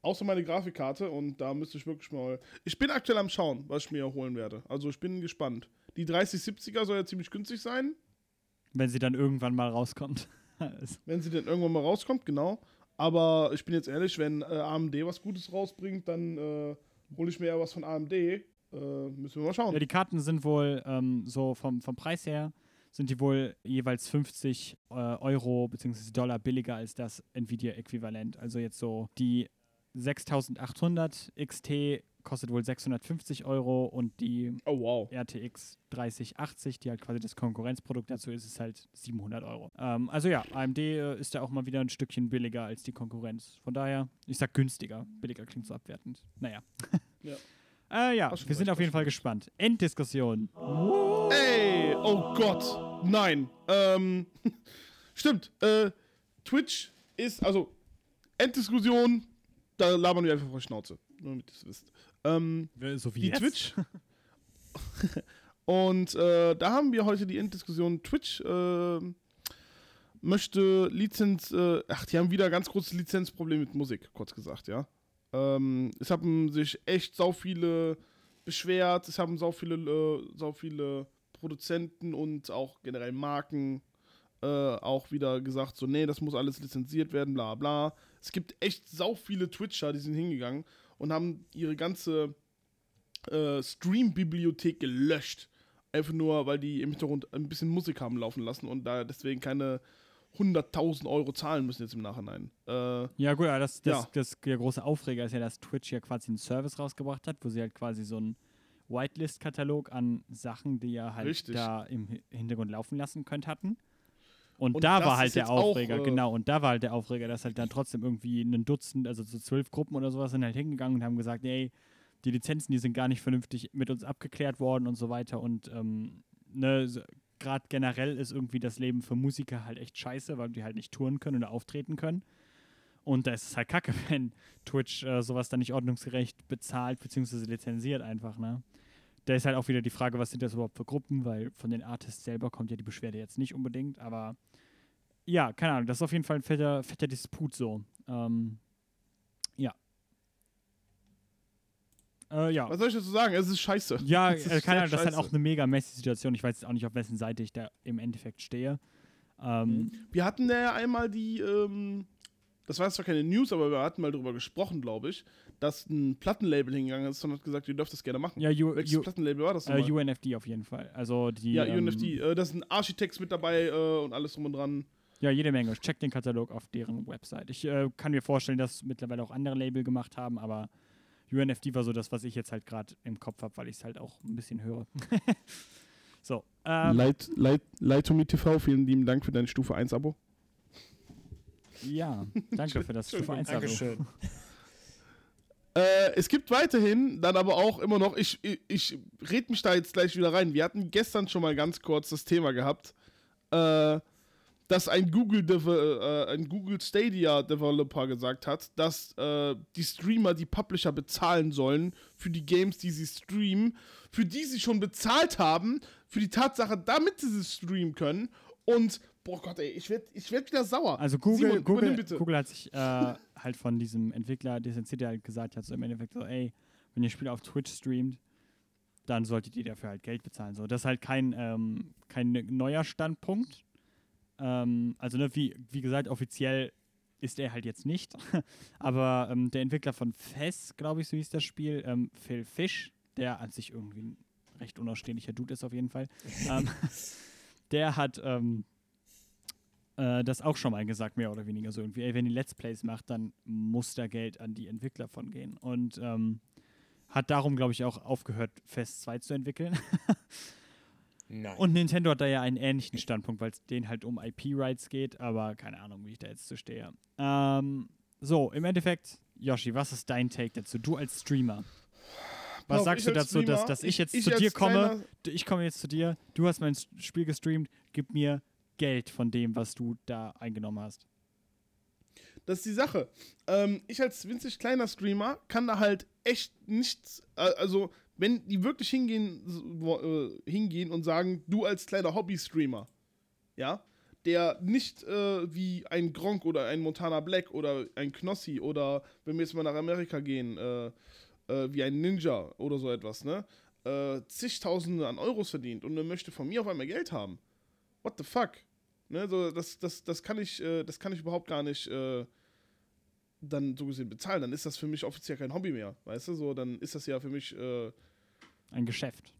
Außer meine Grafikkarte und da müsste ich wirklich mal. Ich bin aktuell am Schauen, was ich mir holen werde. Also ich bin gespannt. Die 3070er soll ja ziemlich günstig sein, Wenn sie dann irgendwann mal rauskommt. Wenn sie denn irgendwann mal rauskommt, genau. Aber ich bin jetzt ehrlich, wenn äh, AMD was Gutes rausbringt, dann äh, hole ich mir ja was von AMD. Äh, müssen wir mal schauen. Ja, die Karten sind wohl ähm, so vom, vom Preis her, sind die wohl jeweils 50 äh, Euro bzw. Dollar billiger als das Nvidia-Äquivalent. Also jetzt so die 6800 XT kostet wohl 650 Euro und die oh, wow. RTX 3080, die halt quasi das Konkurrenzprodukt dazu ist, ist halt 700 Euro. Ähm, also ja, AMD äh, ist da auch mal wieder ein Stückchen billiger als die Konkurrenz. Von daher, ich sag günstiger. Billiger klingt so abwertend. Naja. Ja. äh, ja, wir sind auf jeden Fall gespannt. Enddiskussion. Ey, oh Gott. Nein. Ähm, stimmt. Äh, Twitch ist, also, Enddiskussion, da labern wir einfach vor Schnauze. Nur damit ihr es wisst. Ähm, So wie die jetzt. Twitch. Und äh, da haben wir heute die Enddiskussion. Twitch äh, möchte Lizenz, äh, ach, die haben wieder ganz großes Lizenzproblem mit Musik, kurz gesagt, ja. Ähm, es haben sich echt sau viele beschwert, es haben sau viele, äh, sau viele Produzenten und auch generell Marken äh, auch wieder gesagt, so, nee, das muss alles lizenziert werden, bla bla. Es gibt echt sau viele Twitcher, die sind hingegangen und haben ihre ganze äh, Stream-Bibliothek gelöscht. Einfach nur, weil die im Hintergrund ein bisschen Musik haben laufen lassen und da deswegen keine 100.000 Euro zahlen müssen jetzt im Nachhinein. Äh, Ja, gut, aber das, das, Ja. das, der große Aufreger ist ja, dass Twitch ja quasi einen Service rausgebracht hat, wo sie halt quasi so einen Whitelist-Katalog an Sachen, die ihr halt Richtig. da im Hi- Hintergrund laufen lassen könnt, hatten. Und, Und da war halt der jetzt auch, Aufreger, äh, genau, und da war halt der Aufreger, dass halt dann trotzdem irgendwie ein Dutzend, also so zwölf Gruppen oder sowas sind halt hingegangen und haben gesagt, ey, die Lizenzen, die sind gar nicht vernünftig mit uns abgeklärt worden und so weiter und ähm, ne, so, gerade generell ist irgendwie das Leben für Musiker halt echt scheiße, weil die halt nicht touren können oder auftreten können. Und da ist es halt kacke, wenn Twitch äh, sowas dann nicht ordnungsgerecht bezahlt bzw. lizenziert einfach, ne? Da ist halt auch wieder die Frage, was sind das überhaupt für Gruppen, weil von den Artists selber kommt ja die Beschwerde jetzt nicht unbedingt, aber ja, keine Ahnung, das ist auf jeden Fall ein fetter, fetter Disput so. Ähm, ja. Äh, ja. was soll ich dazu sagen? Es ist scheiße. Ja, ist äh, keine Ahnung, das ist halt auch eine mega messy Situation. Ich weiß jetzt auch nicht, auf wessen Seite ich da im Endeffekt stehe. Ähm, Wir hatten ja einmal die, ähm, das war zwar keine News, aber wir hatten mal darüber gesprochen, glaube ich, dass ein Plattenlabel hingegangen ist und hat gesagt, ihr dürft das gerne machen. Ja, U, Welches U, Plattenlabel war das äh, nochmal? UNFD auf jeden Fall. Also die. ja, ähm, UNFD. Äh, da sind Architects mit dabei äh, und alles drum und dran. Ja, jede Menge. Check den Katalog auf deren Website. Ich äh, kann mir vorstellen, dass mittlerweile auch andere Label gemacht haben, aber UNFD war so das, was ich jetzt halt gerade im Kopf habe, weil ich es halt auch ein bisschen höre. so. Ähm, Light, Light, Light to Me TV, vielen lieben Dank für dein Stufe 1 Abo. ja, danke für das Stufe 1 Abo. Dankeschön. Äh, es gibt weiterhin dann aber auch immer noch, ich, ich, ich red mich da jetzt gleich wieder rein. Wir hatten gestern schon mal ganz kurz das Thema gehabt, äh, dass ein Google, äh, ein Google Stadia Developer gesagt hat, dass äh, die Streamer die Publisher bezahlen sollen für die Games, die sie streamen, für die sie schon bezahlt haben, für die Tatsache, damit sie sie streamen können. Und, boah Gott, ey, ich werd, ich werd wieder sauer. Also Google, Simon, Google. Google hat sich äh, halt von diesem Entwickler distanziert, der halt gesagt hat, so im Endeffekt so, ey, wenn ihr Spiele auf Twitch streamt, dann solltet ihr dafür halt Geld bezahlen. So, das ist halt kein, ähm, kein neuer Standpunkt. Ähm, also, ne, wie, wie gesagt, offiziell ist er halt jetzt nicht. Aber ähm, der Entwickler von Fess, glaube ich, so hieß das Spiel, ähm, Phil Fish, der an sich irgendwie ein recht unausstehlicher Dude ist auf jeden Fall, ähm, der hat ähm, äh, das auch schon mal gesagt, mehr oder weniger so irgendwie, ey, wenn ihr Let's Plays macht, dann muss da Geld an die Entwickler von gehen. Und ähm, hat darum, glaube ich, auch aufgehört, Fest 2 zu entwickeln. Nein. Und Nintendo hat da ja einen ähnlichen Standpunkt, weil es denen halt um IP-Rights geht, aber keine Ahnung, wie ich da jetzt zu stehe. Ähm, so, im Endeffekt, Yoshi, was ist dein Take dazu? Du als Streamer. Was auf, sagst du dazu, dass, Streamer, dass ich jetzt ich zu dir komme? Ich komme jetzt zu dir, du hast mein Spiel gestreamt, gib mir Geld von dem, was du da eingenommen hast. Das ist die Sache. Ähm, ich als winzig kleiner Streamer kann da halt echt nichts. Äh, also, wenn die wirklich hingehen, äh, hingehen und sagen, du als kleiner Hobby-Streamer, ja, der nicht äh, wie ein Gronk oder ein Montana Black oder ein Knossi oder wenn wir jetzt mal nach Amerika gehen, äh, äh, wie ein Ninja oder so etwas, ne, äh, zigtausende an Euros verdient und er möchte von mir auf einmal Geld haben. What the fuck? Ne, so, das, das, das kann ich, äh, das kann ich überhaupt gar nicht, äh, dann so gesehen bezahlen, dann ist das für mich offiziell kein Hobby mehr, weißt du? So, dann ist das ja für mich äh, Ein Geschäft.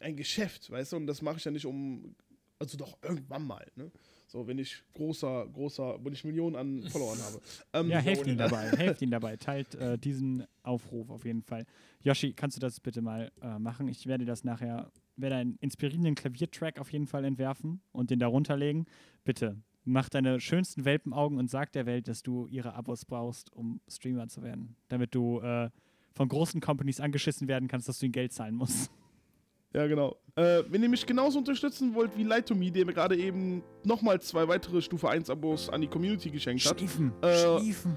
ein Geschäft, weißt du? Und das mache ich ja nicht um, also doch irgendwann mal, ne? So, wenn ich großer, großer, wenn ich Millionen an Followern habe. Ähm, Ja, helft das. dabei. helft ihm dabei. Teilt äh, diesen Aufruf auf jeden Fall. Yoshi, kannst du das bitte mal äh, machen? Ich werde das nachher, werde einen inspirierenden Klaviertrack auf jeden Fall entwerfen und den darunter legen. Bitte, mach deine schönsten Welpenaugen und sag der Welt, dass du ihre Abos brauchst, um Streamer zu werden. Damit du äh, von großen Companies angeschissen werden kannst, dass du ihnen Geld zahlen musst. Ja, genau. Äh, wenn ihr mich genauso unterstützen wollt wie Light2Me, der mir gerade eben nochmal zwei weitere Stufe 1 Abos an die Community geschenkt hat. Schiefen, Äh, schiefen.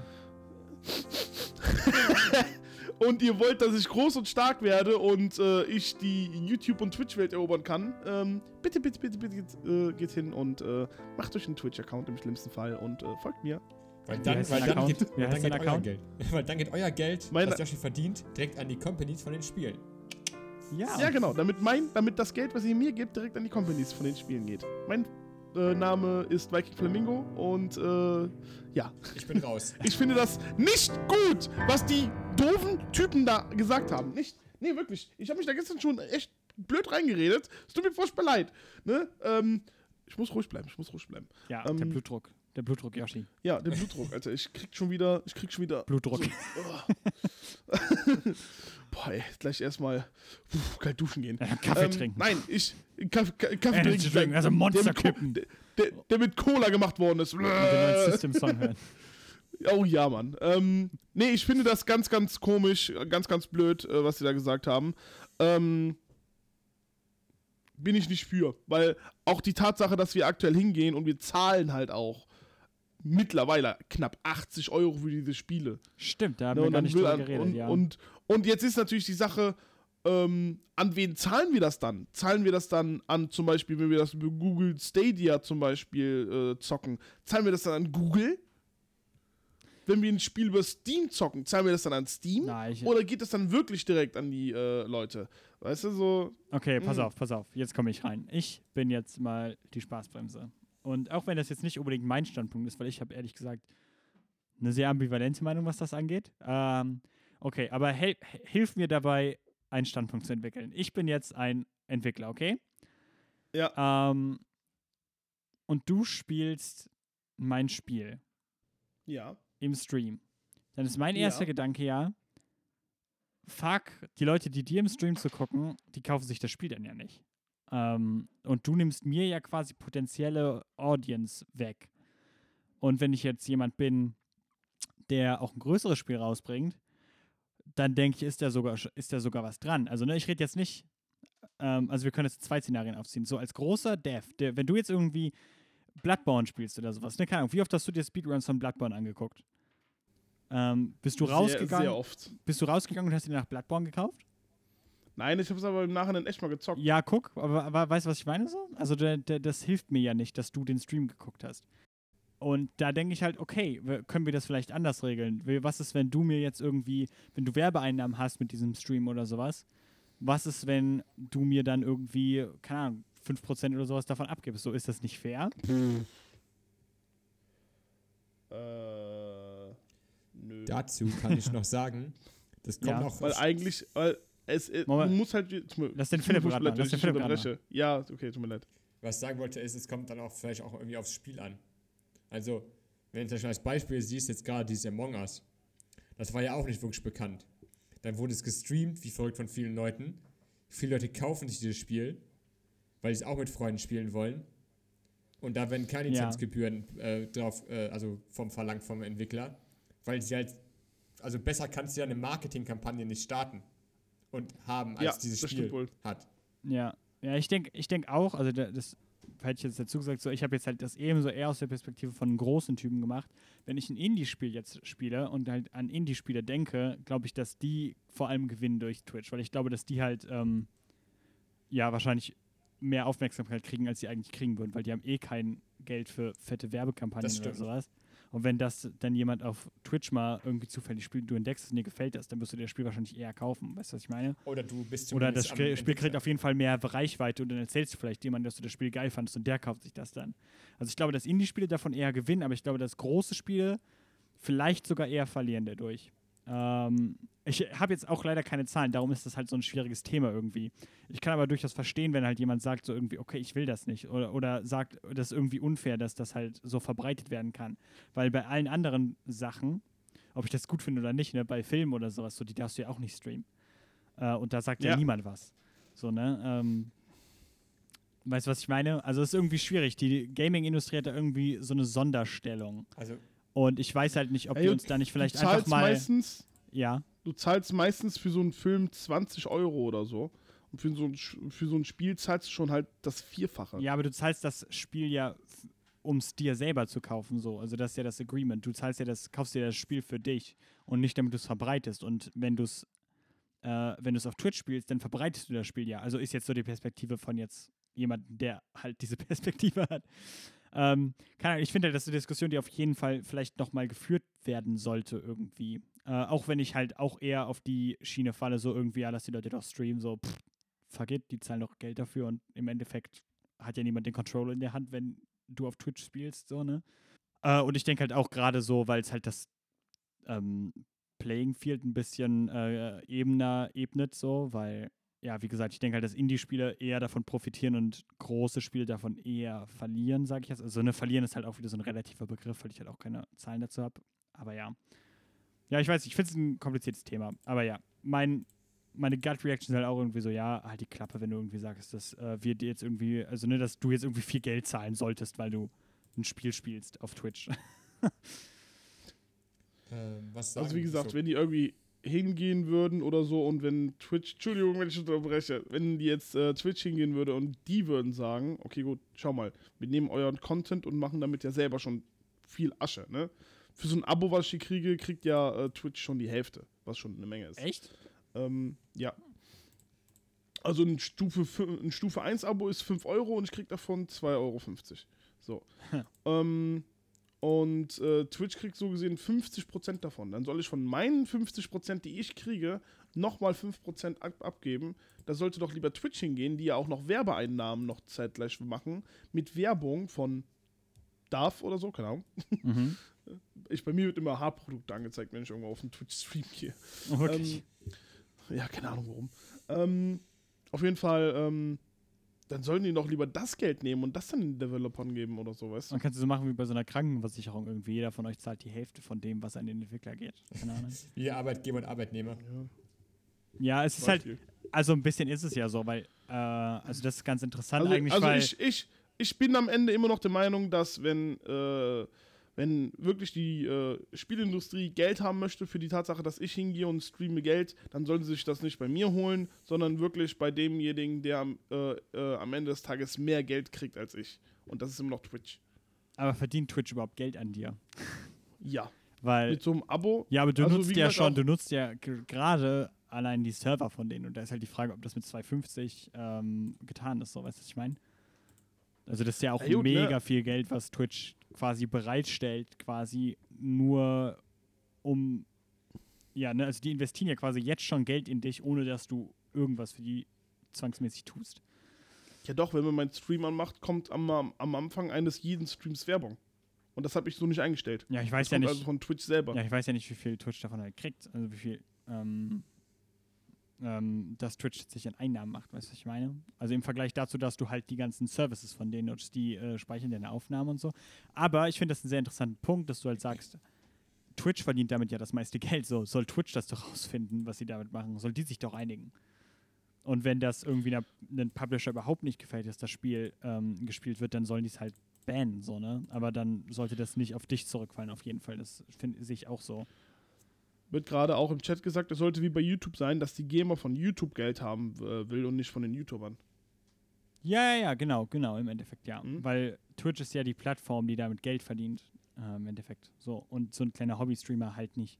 Und ihr wollt, dass ich groß und stark werde und äh, ich die YouTube- und Twitch-Welt erobern kann, ähm, bitte, bitte, bitte, bitte geht, äh, geht hin und äh, macht euch einen Twitch-Account im schlimmsten Fall und äh, folgt mir. Weil dann, weil dann geht, weil dann geht euer? Geld. Weil dann geht euer Geld, Meine- was Yoshi verdient, direkt an die Companies von den Spielen. Ja, Ja, genau, damit, mein, damit das Geld, was ihr mir gebt, direkt an die Companies von den Spielen geht. Mein äh, Name ist Viking Flamingo und äh, ja, Ich bin raus. ich finde das nicht gut, was die doofen Typen da gesagt haben. Nicht, nee, wirklich. Ich habe mich da gestern schon echt blöd reingeredet. Es tut mir furchtbar leid. Ne? Ähm, ich muss ruhig bleiben, ich muss ruhig bleiben. ja der ähm, Blutdruck. Der Blutdruck, Yoshi. Ja, der Blutdruck, Alter. Ich krieg schon wieder, ich krieg schon wieder. Blutdruck. Boah, ey, gleich erstmal kalt duschen gehen. Ja, Kaffee Ähm, trinken. Nein, ich. Kaffee, Kaffee trinken. trinken, also Monster der kippen. der, der, der mit Cola gemacht worden ist. Und den neuen System-Song hören. Oh ja, Mann. Ähm, nee, ich finde das ganz, ganz komisch, ganz, ganz blöd, äh, was sie da gesagt haben. Ähm, bin ich nicht für. Weil auch die Tatsache, dass wir aktuell hingehen und wir zahlen halt auch mittlerweile knapp 80 Euro für diese Spiele. Stimmt, da haben Ne, wir gar nicht drüber geredet, und, ja. und, und jetzt ist natürlich die Sache, ähm, an wen zahlen wir das dann? Zahlen wir das dann an zum Beispiel, wenn wir das über Google Stadia zum Beispiel äh, zocken, zahlen wir das dann an Google? Wenn wir ein Spiel über Steam zocken, zahlen wir das dann an Steam? Na, ich- Oder geht das dann wirklich direkt an die äh, Leute? Weißt du, so. Okay, pass Mm. auf, pass auf. Jetzt komme ich rein. Ich bin jetzt mal die Spaßbremse. Und auch wenn das jetzt nicht unbedingt mein Standpunkt ist, weil ich habe ehrlich gesagt eine sehr ambivalente Meinung, was das angeht. Ähm, okay, aber hel hilf mir dabei, einen Standpunkt zu entwickeln. Ich bin jetzt ein Entwickler, okay? Ja. Ähm, und du spielst mein Spiel Ja. im Stream. Dann ist mein Ja. erster Gedanke ja, fuck, die Leute, die dir im Stream zu gucken, die kaufen sich das Spiel dann ja nicht. Ähm, und du nimmst mir ja quasi potenzielle Audience weg. Und wenn ich jetzt jemand bin, der auch ein größeres Spiel rausbringt, dann denke ich, ist da sogar, ist da sogar was dran. Also, ne, ich rede jetzt nicht, ähm, also wir können jetzt zwei Szenarien aufziehen. So als großer Dev, der, wenn du jetzt irgendwie Bloodborne spielst oder sowas, ne, keine Ahnung, wie oft hast du dir Speedruns von Bloodborne angeguckt? Ähm, bist du Sehr, rausgegangen? sehr oft. Bist du rausgegangen und hast dir nach Bloodborne gekauft? Nein, ich habe es aber im Nachhinein echt mal gezockt. Ja, guck, aber, aber weißt du, was ich meine so? Also der, der, das hilft mir ja nicht, dass du den Stream geguckt hast. Und da denke ich halt, okay, können wir das vielleicht anders regeln? Was ist, wenn du mir jetzt irgendwie, wenn du Werbeeinnahmen hast mit diesem Stream oder sowas? Was ist, wenn du mir dann irgendwie, keine Ahnung, 5% oder sowas davon abgibst? So ist das nicht fair? Äh. Nö. Dazu kann ich noch sagen, das kommt Ja. auch Weil eigentlich, weil es, äh, Moment. du musst halt. mir- Lass den Philipp ran, lass den Philipp. Ja, okay, tut mir leid. Was ich sagen wollte, ist, es kommt dann auch vielleicht auch irgendwie aufs Spiel an. Also, wenn du zum Beispiel als Beispiel siehst, jetzt gerade dieses Among Us, das war ja auch nicht wirklich bekannt. Dann wurde es gestreamt, wie verrückt von vielen Leuten. Viele Leute kaufen sich dieses Spiel, weil sie es auch mit Freunden spielen wollen. Und da werden keine Ja. Lizenzgebühren äh, drauf, äh, also vom verlangt vom Entwickler, weil sie halt, also besser kannst du ja eine Marketingkampagne nicht starten und haben, als Ja, dieses das Spiel hat. Ja, ja, ich denke ich denk auch, also da- das hätte ich jetzt dazu gesagt, so ich habe jetzt halt das eben so eher aus der Perspektive von großen Typen gemacht. Wenn ich ein Indie-Spiel jetzt spiele und halt an Indie-Spieler denke, glaube ich, dass die vor allem gewinnen durch Twitch, weil ich glaube, dass die halt ähm, ja wahrscheinlich mehr Aufmerksamkeit kriegen, als sie eigentlich kriegen würden, weil die haben eh kein Geld für fette Werbekampagnen oder sowas. Und wenn das dann jemand auf Twitch mal irgendwie zufällig spielt, du entdeckst es und dir gefällt das, dann wirst du dir das Spiel wahrscheinlich eher kaufen. Weißt du, was ich meine? Oder du bist Oder das Spiel, Spiel kriegt auf jeden Fall mehr Reichweite und dann erzählst du vielleicht jemandem, dass du das Spiel geil fandest und der kauft sich das dann. Also ich glaube, dass Indie-Spiele davon eher gewinnen, aber ich glaube, dass große Spiele vielleicht sogar eher verlieren dadurch. Ähm, ich habe jetzt auch leider keine Zahlen, darum ist das halt so ein schwieriges Thema irgendwie. Ich kann aber durchaus verstehen, wenn halt jemand sagt, so irgendwie, okay, ich will das nicht. Oder, oder sagt, das ist irgendwie unfair, dass das halt so verbreitet werden kann. Weil bei allen anderen Sachen, ob ich das gut finde oder nicht, ne, bei Filmen oder sowas, so, die darfst du ja auch nicht streamen. Äh, und da sagt ja. Ja. niemand was. So, ne? Ähm, weißt du, was ich meine? Also es ist irgendwie schwierig. Die Gaming-Industrie hat da irgendwie so eine Sonderstellung. Also, Und ich weiß halt nicht, ob Ey, wir und uns da nicht vielleicht einfach mal. meistens, Ja. du zahlst meistens für so einen Film 20 Euro oder so. Und für so ein, für so ein Spiel zahlst du schon halt das Vierfache. Ja, aber du zahlst das Spiel ja, um es dir selber zu kaufen, so. Also das ist ja das Agreement. Du zahlst ja das, kaufst dir das Spiel für dich und nicht, damit du es verbreitest. Und wenn du es, äh, wenn du es auf Twitch spielst, dann verbreitest du das Spiel ja. Also ist jetzt so die Perspektive von jetzt jemandem, der halt diese Perspektive hat. Ähm, Ahnung, ich finde, halt, das ist eine Diskussion, die auf jeden Fall vielleicht nochmal geführt werden sollte irgendwie. Äh, auch wenn ich halt auch eher auf die Schiene falle, so irgendwie, ja, lass die Leute doch streamen, so, pff, fuck it, die zahlen doch Geld dafür und im Endeffekt hat ja niemand den Controller in der Hand, wenn du auf Twitch spielst, so, ne? Äh, und ich denke halt auch gerade so, weil es halt das ähm, Playing Field ein bisschen äh, ebener ebnet, so, weil, ja, wie gesagt, ich denke halt, dass Indie-Spiele eher davon profitieren und große Spiele davon eher verlieren, sage ich jetzt. Also, ne, verlieren ist halt auch wieder so ein relativer Begriff, weil ich halt auch keine Zahlen dazu habe. Aber ja. Ja, ich weiß, ich finde es ein kompliziertes Thema. Aber ja, mein, meine Gut-Reaction ist halt auch irgendwie so, ja, halt die Klappe, wenn du irgendwie sagst, dass äh, wir dir jetzt irgendwie, also ne, dass du jetzt irgendwie viel Geld zahlen solltest, weil du ein Spiel spielst auf Twitch. äh, was sagen Also wie gesagt, so, wenn die irgendwie hingehen würden oder so und wenn Twitch, Entschuldigung, wenn ich unterbreche, wenn die jetzt äh, Twitch hingehen würde und die würden sagen, okay gut, schau mal, wir nehmen euren Content und machen damit ja selber schon viel Asche, ne? Für so ein Abo, was ich hier kriege, kriegt ja äh, Twitch schon die Hälfte, was schon eine Menge ist. Echt? Ähm, ja. Also ein Stufe, ein Stufe 1 Abo ist 5 Euro und ich krieg davon 2,50 Euro. So. ähm, und äh, Twitch kriegt so gesehen 50% davon. Dann soll ich von meinen 50%, die ich kriege, nochmal 5% ab abgeben. Da sollte doch lieber Twitch hingehen, die ja auch noch Werbeeinnahmen noch zeitgleich machen, mit Werbung von DAF oder so, keine Ahnung. Mhm. Ich, bei mir wird immer Haarprodukte angezeigt, wenn ich irgendwo auf den Twitch-Stream gehe. Okay. Ähm, ja, keine Ahnung warum. Ähm, auf jeden Fall, ähm, dann sollen die doch lieber das Geld nehmen und das dann den Developern geben oder so, weißt du? Man kann es so machen wie bei so einer Krankenversicherung irgendwie. Jeder von euch zahlt die Hälfte von dem, was an den Entwickler geht. Keine Ahnung. wie Arbeitgeber und Arbeitnehmer. Ja, Ja, es ist halt, also ein bisschen ist es ja so, weil, äh, also das ist ganz interessant Also, eigentlich, also weil. ich, ich, ich bin am Ende immer noch der Meinung, dass wenn, äh, wenn wirklich die äh, Spielindustrie Geld haben möchte für die Tatsache, dass ich hingehe und streame Geld, dann sollen sie sich das nicht bei mir holen, sondern wirklich bei demjenigen, der am, äh, äh, am Ende des Tages mehr Geld kriegt als ich. Und das ist immer noch Twitch. aber verdient Twitch überhaupt Geld an dir? Ja. Weil. Mit so einem Abo. Ja, aber du Also, nutzt ja schon, du nutzt ja gerade allein die Server von denen und da ist halt die Frage, ob das mit 250 ähm, getan ist, so weißt du, was ich meine? Also das ist ja auch Ja, gut, ne? mega viel Geld, was Twitch quasi bereitstellt, quasi nur um, ja, ne, also die investieren ja quasi jetzt schon Geld in dich, ohne dass du irgendwas für die zwangsmäßig tust. Ja doch, wenn man meinen Stream anmacht, kommt am, am Anfang eines jeden Streams Werbung. Und das habe ich so nicht eingestellt. Ja, ich Das weiß ja kommt nicht, also von Twitch selber. ja, ich weiß ja nicht, wie viel Twitch davon halt kriegt, also wie viel ähm, ähm, dass Twitch sich an Einnahmen macht, weißt du, was ich meine? Also im Vergleich dazu, dass du halt die ganzen Services von denen nutzt, die äh, speichern deine Aufnahmen und so. Aber ich finde das einen sehr interessanten Punkt, dass du halt sagst, Twitch verdient damit ja das meiste Geld. So soll Twitch das doch rausfinden, was sie damit machen. Soll die sich doch einigen. Und wenn das irgendwie einem Publisher überhaupt nicht gefällt, dass das Spiel ähm, gespielt wird, dann sollen die es halt bannen, so, ne? Aber dann sollte das nicht auf dich zurückfallen, auf jeden Fall. Das finde ich auch so. Wird gerade auch im Chat gesagt, es sollte wie bei YouTube sein, dass die GEMA von YouTube Geld haben äh, will und nicht von den YouTubern. Ja, ja, ja, genau, genau, im Endeffekt, ja. Mhm. Weil Twitch ist ja die Plattform, die damit Geld verdient, äh, im Endeffekt. So, und so ein kleiner Hobby-Streamer halt nicht.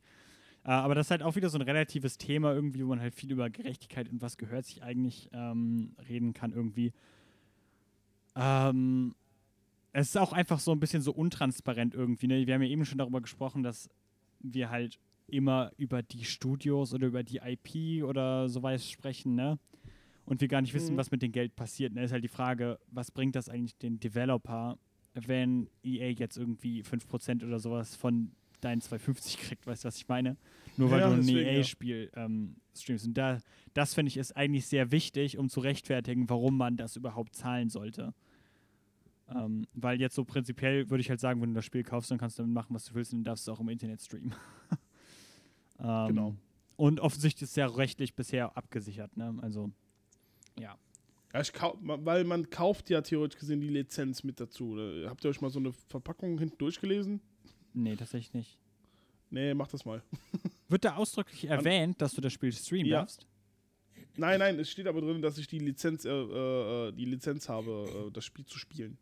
Äh, aber das ist halt auch wieder so ein relatives Thema irgendwie, wo man halt viel über Gerechtigkeit und was gehört sich eigentlich ähm, reden kann irgendwie. Ähm, es ist auch einfach so ein bisschen so untransparent irgendwie. Ne? Wir haben ja eben schon darüber gesprochen, dass wir halt immer über die Studios oder über die IP oder sowas sprechen, ne? Und wir gar nicht wissen, Mhm. was mit dem Geld passiert. Ne? Ist halt die Frage, was bringt das eigentlich den Developer, wenn EA jetzt irgendwie 5% oder sowas von deinen 250 kriegt, weißt du, was ich meine? Nur weil Ja, du ein deswegen, ja. EA-Spiel ähm, streamst. Und da, das finde ich ist eigentlich sehr wichtig, um zu rechtfertigen, warum man das überhaupt zahlen sollte. Ähm, weil jetzt so prinzipiell würde ich halt sagen, wenn du das Spiel kaufst, dann kannst du damit machen, was du willst und dann darfst du es auch im Internet streamen. ähm, Genau. Und offensichtlich ist es ja rechtlich bisher abgesichert, ne? Also, ja. Ja, weil man kauft ja theoretisch gesehen die Lizenz mit dazu. Äh, Habt ihr euch mal so eine Verpackung hinten durchgelesen? Nee, tatsächlich nicht. Nee, macht das mal. Wird da ausdrücklich erwähnt, dass du das Spiel streamen Ja. darfst? Nein, nein, es steht aber drin, dass ich die Lizenz, äh, äh, die Lizenz habe, äh, das Spiel zu spielen.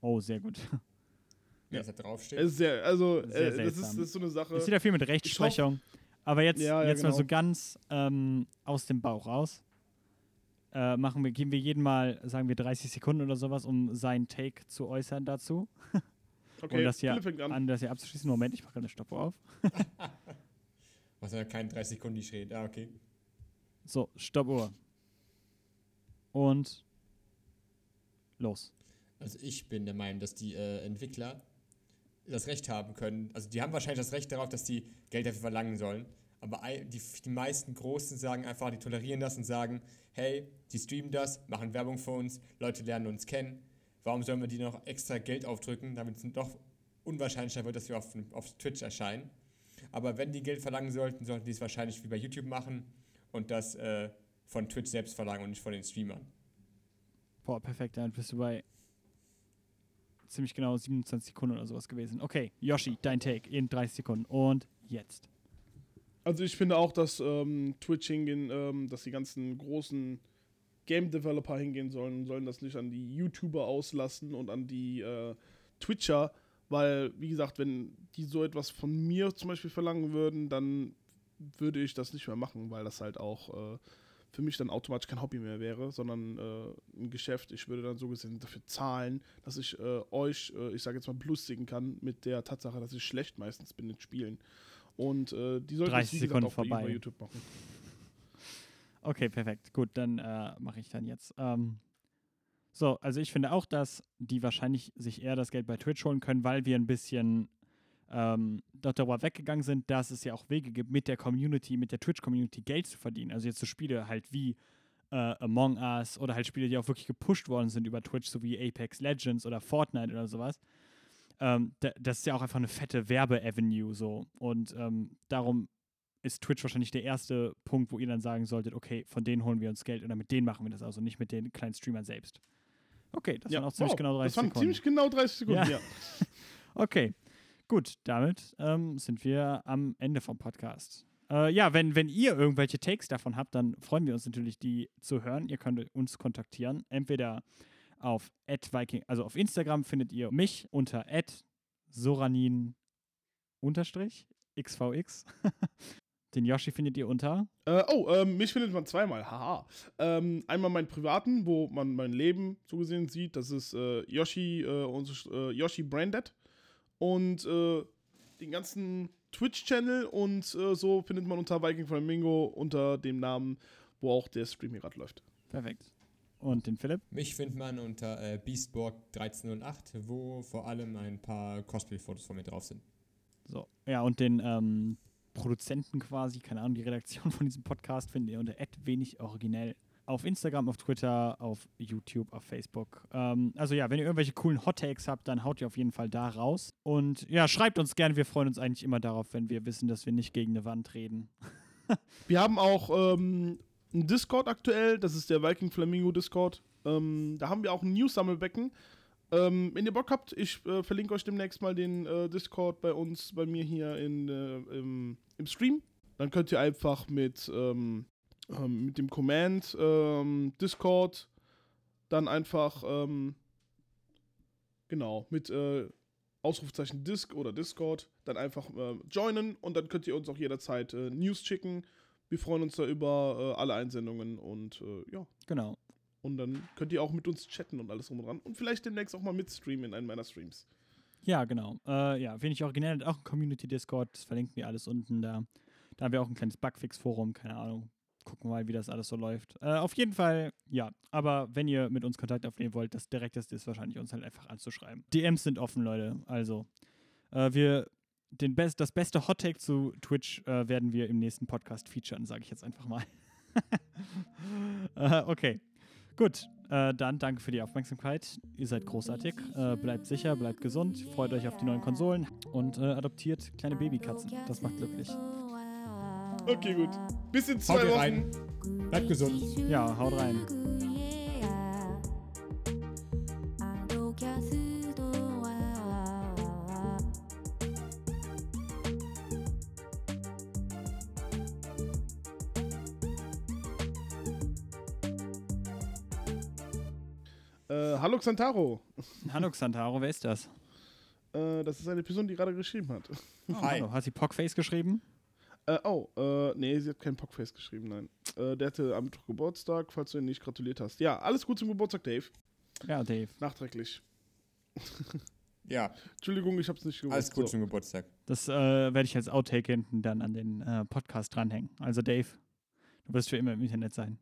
Oh, sehr gut. Es da draufsteht. Es ist sehr, also, Sehr äh, das, ist, das ist so eine Sache. Ist wieder viel mit Rechtsprechung. Aber jetzt, Ja, ja, jetzt mal genau. so ganz ähm, aus dem Bauch raus. Äh, machen wir, geben wir jeden Mal, sagen wir 30 Sekunden oder sowas, um seinen Take zu äußern dazu. Okay, und das hier an. an, das hier abzuschließen. Moment, ich mache eine Stoppuhr auf. Was ja kein 30 Sekunden nicht steht. Ah, okay. So, Stoppuhr. Und los. Also ich bin der Meinung, dass die äh, Entwickler das Recht haben können. Also die haben wahrscheinlich das Recht darauf, dass die Geld dafür verlangen sollen. Aber die, die meisten Großen sagen einfach, die tolerieren das und sagen, hey, die streamen das, machen Werbung für uns, Leute lernen uns kennen. Warum sollen wir die noch extra Geld aufdrücken, damit es doch unwahrscheinlicher wird, dass wir auf, auf Twitch erscheinen. Aber wenn die Geld verlangen sollten, sollten die es wahrscheinlich wie bei YouTube machen und das äh, von Twitch selbst verlangen und nicht von den Streamern. Boah, perfekt. Dann bist du bei ziemlich genau 27 Sekunden oder sowas gewesen. Okay, Yoshi, dein Take in 30 Sekunden. Und jetzt. Also ich finde auch, dass ähm, Twitch hingehen, ähm, dass die ganzen großen Game Developer hingehen sollen und sollen das nicht an die YouTuber auslassen und an die äh, Twitcher, weil, wie gesagt, wenn die so etwas von mir zum Beispiel verlangen würden, dann würde ich das nicht mehr machen, weil das halt auch äh, für mich dann automatisch kein Hobby mehr wäre, sondern äh, ein Geschäft. Ich würde dann so gesehen dafür zahlen, dass ich äh, euch, äh, ich sage jetzt mal, belustigen kann mit der Tatsache, dass ich schlecht meistens bin in Spielen. Und äh, die sollten 30 das, wie gesagt, Sekunden auch bei, vorbei. bei YouTube machen. Okay, perfekt. Gut, dann äh, mache ich dann jetzt. Ähm, so, also ich finde auch, dass die wahrscheinlich sich eher das Geld bei Twitch holen können, weil wir ein bisschen ähm, dort darüber weggegangen sind, dass es ja auch Wege gibt, mit der Community, mit der Twitch-Community Geld zu verdienen. Also jetzt so Spiele halt wie äh, Among Us oder halt Spiele, die auch wirklich gepusht worden sind über Twitch, so wie Apex Legends oder Fortnite oder sowas. Ähm, da, das ist ja auch einfach eine fette Werbe-Avenue so. Und ähm, darum ist Twitch wahrscheinlich der erste Punkt, wo ihr dann sagen solltet, okay, von denen holen wir uns Geld oder mit denen machen wir das also, nicht mit den kleinen Streamern selbst. Okay, das waren auch ziemlich wow, genau 30 Das waren Sekunden. ziemlich genau 30 Sekunden, ja. Okay, gut, damit ähm, sind wir am Ende vom Podcast. Äh, ja, wenn, wenn ihr irgendwelche Takes davon habt, dann freuen wir uns natürlich, die zu hören. Ihr könnt uns kontaktieren, entweder auf @viking, also auf Instagram findet ihr mich unter @soranin xvx. Den Yoshi findet ihr unter Äh, oh, ähm, mich findet man zweimal, haha. Ähm, einmal meinen privaten, wo man mein Leben so gesehen sieht. Das ist äh, Yoshi, äh, äh, Yoshi Branded. Und äh, den ganzen Twitch-Channel und äh, so findet man unter Viking Flamingo unter dem Namen, wo auch der Stream hier gerade läuft. perfekt. Und den Philipp? Mich findet man unter äh, Beastborg1308, wo vor allem ein paar Cosplay-Fotos von mir drauf sind. So. Ja, und den ähm, Produzenten quasi, keine Ahnung, die Redaktion von diesem Podcast findet ihr unter wenig originell. Auf Instagram, auf Twitter, auf YouTube, auf Facebook. Ähm, also ja, wenn ihr irgendwelche coolen Hot Takes habt, dann haut ihr auf jeden Fall da raus. Und ja, schreibt uns gerne, wir freuen uns eigentlich immer darauf, wenn wir wissen, dass wir nicht gegen eine Wand reden. Wir haben auch ähm, einen Discord aktuell, das ist der Viking Flamingo Discord. Ähm, da haben wir auch ein News-Sammelbecken. Ähm, wenn ihr Bock habt, ich äh, verlinke euch demnächst mal den äh, Discord bei uns, bei mir hier in, äh, im, im Stream. Dann könnt ihr einfach mit, ähm, ähm, mit dem Command ähm, Discord dann einfach, ähm, genau, mit äh, Ausrufezeichen Disc oder Discord dann einfach äh, joinen und dann könnt ihr uns auch jederzeit äh, News schicken. Wir freuen uns da über äh, alle Einsendungen und äh, ja. Genau. Und dann könnt ihr auch mit uns chatten und alles drum und dran. Und vielleicht demnächst auch mal mitstreamen in einem meiner Streams. Ja, genau. Äh, ja, wenig originell hat auch ein Community-Discord, das verlinken wir alles unten da. Da haben wir auch ein kleines Bugfix-Forum, keine Ahnung. Gucken wir mal, wie das alles so läuft. Äh, auf jeden Fall, ja. Aber wenn ihr mit uns Kontakt aufnehmen wollt, das Direkteste ist wahrscheinlich, uns halt einfach anzuschreiben. DMs sind offen, Leute. Also, äh, wir den best, das beste Hot Take zu Twitch äh, werden wir im nächsten Podcast featuren, sage ich jetzt einfach mal. äh, okay. Gut, äh, dann danke für die Aufmerksamkeit. Ihr seid großartig. Äh, bleibt sicher, bleibt gesund, freut euch auf die neuen Konsolen und adoptiert kleine Babykatzen. Das macht glücklich. Okay, gut. Bis in zwei haut Wochen. Rein. Bleibt gesund. Ja, haut rein. Äh, hallo Xantaro. Hallo Xantaro, wer ist das? Äh, das ist eine Person, die gerade geschrieben hat. Oh, Hi. Hallo. Hat sie Pockface geschrieben? Äh, oh, äh, nee, sie hat kein Pockface geschrieben, nein. Äh, der hatte am Mittwoch Geburtstag, falls du ihn nicht gratuliert hast. Ja, alles gut zum Geburtstag, Dave. Ja, Dave. Nachträglich. Ja, Entschuldigung, ich hab's nicht gewusst. alles gut So. zum Geburtstag. Das äh, werde ich als Outtake hinten dann an den äh, Podcast dranhängen. Also Dave, du wirst für immer im Internet sein.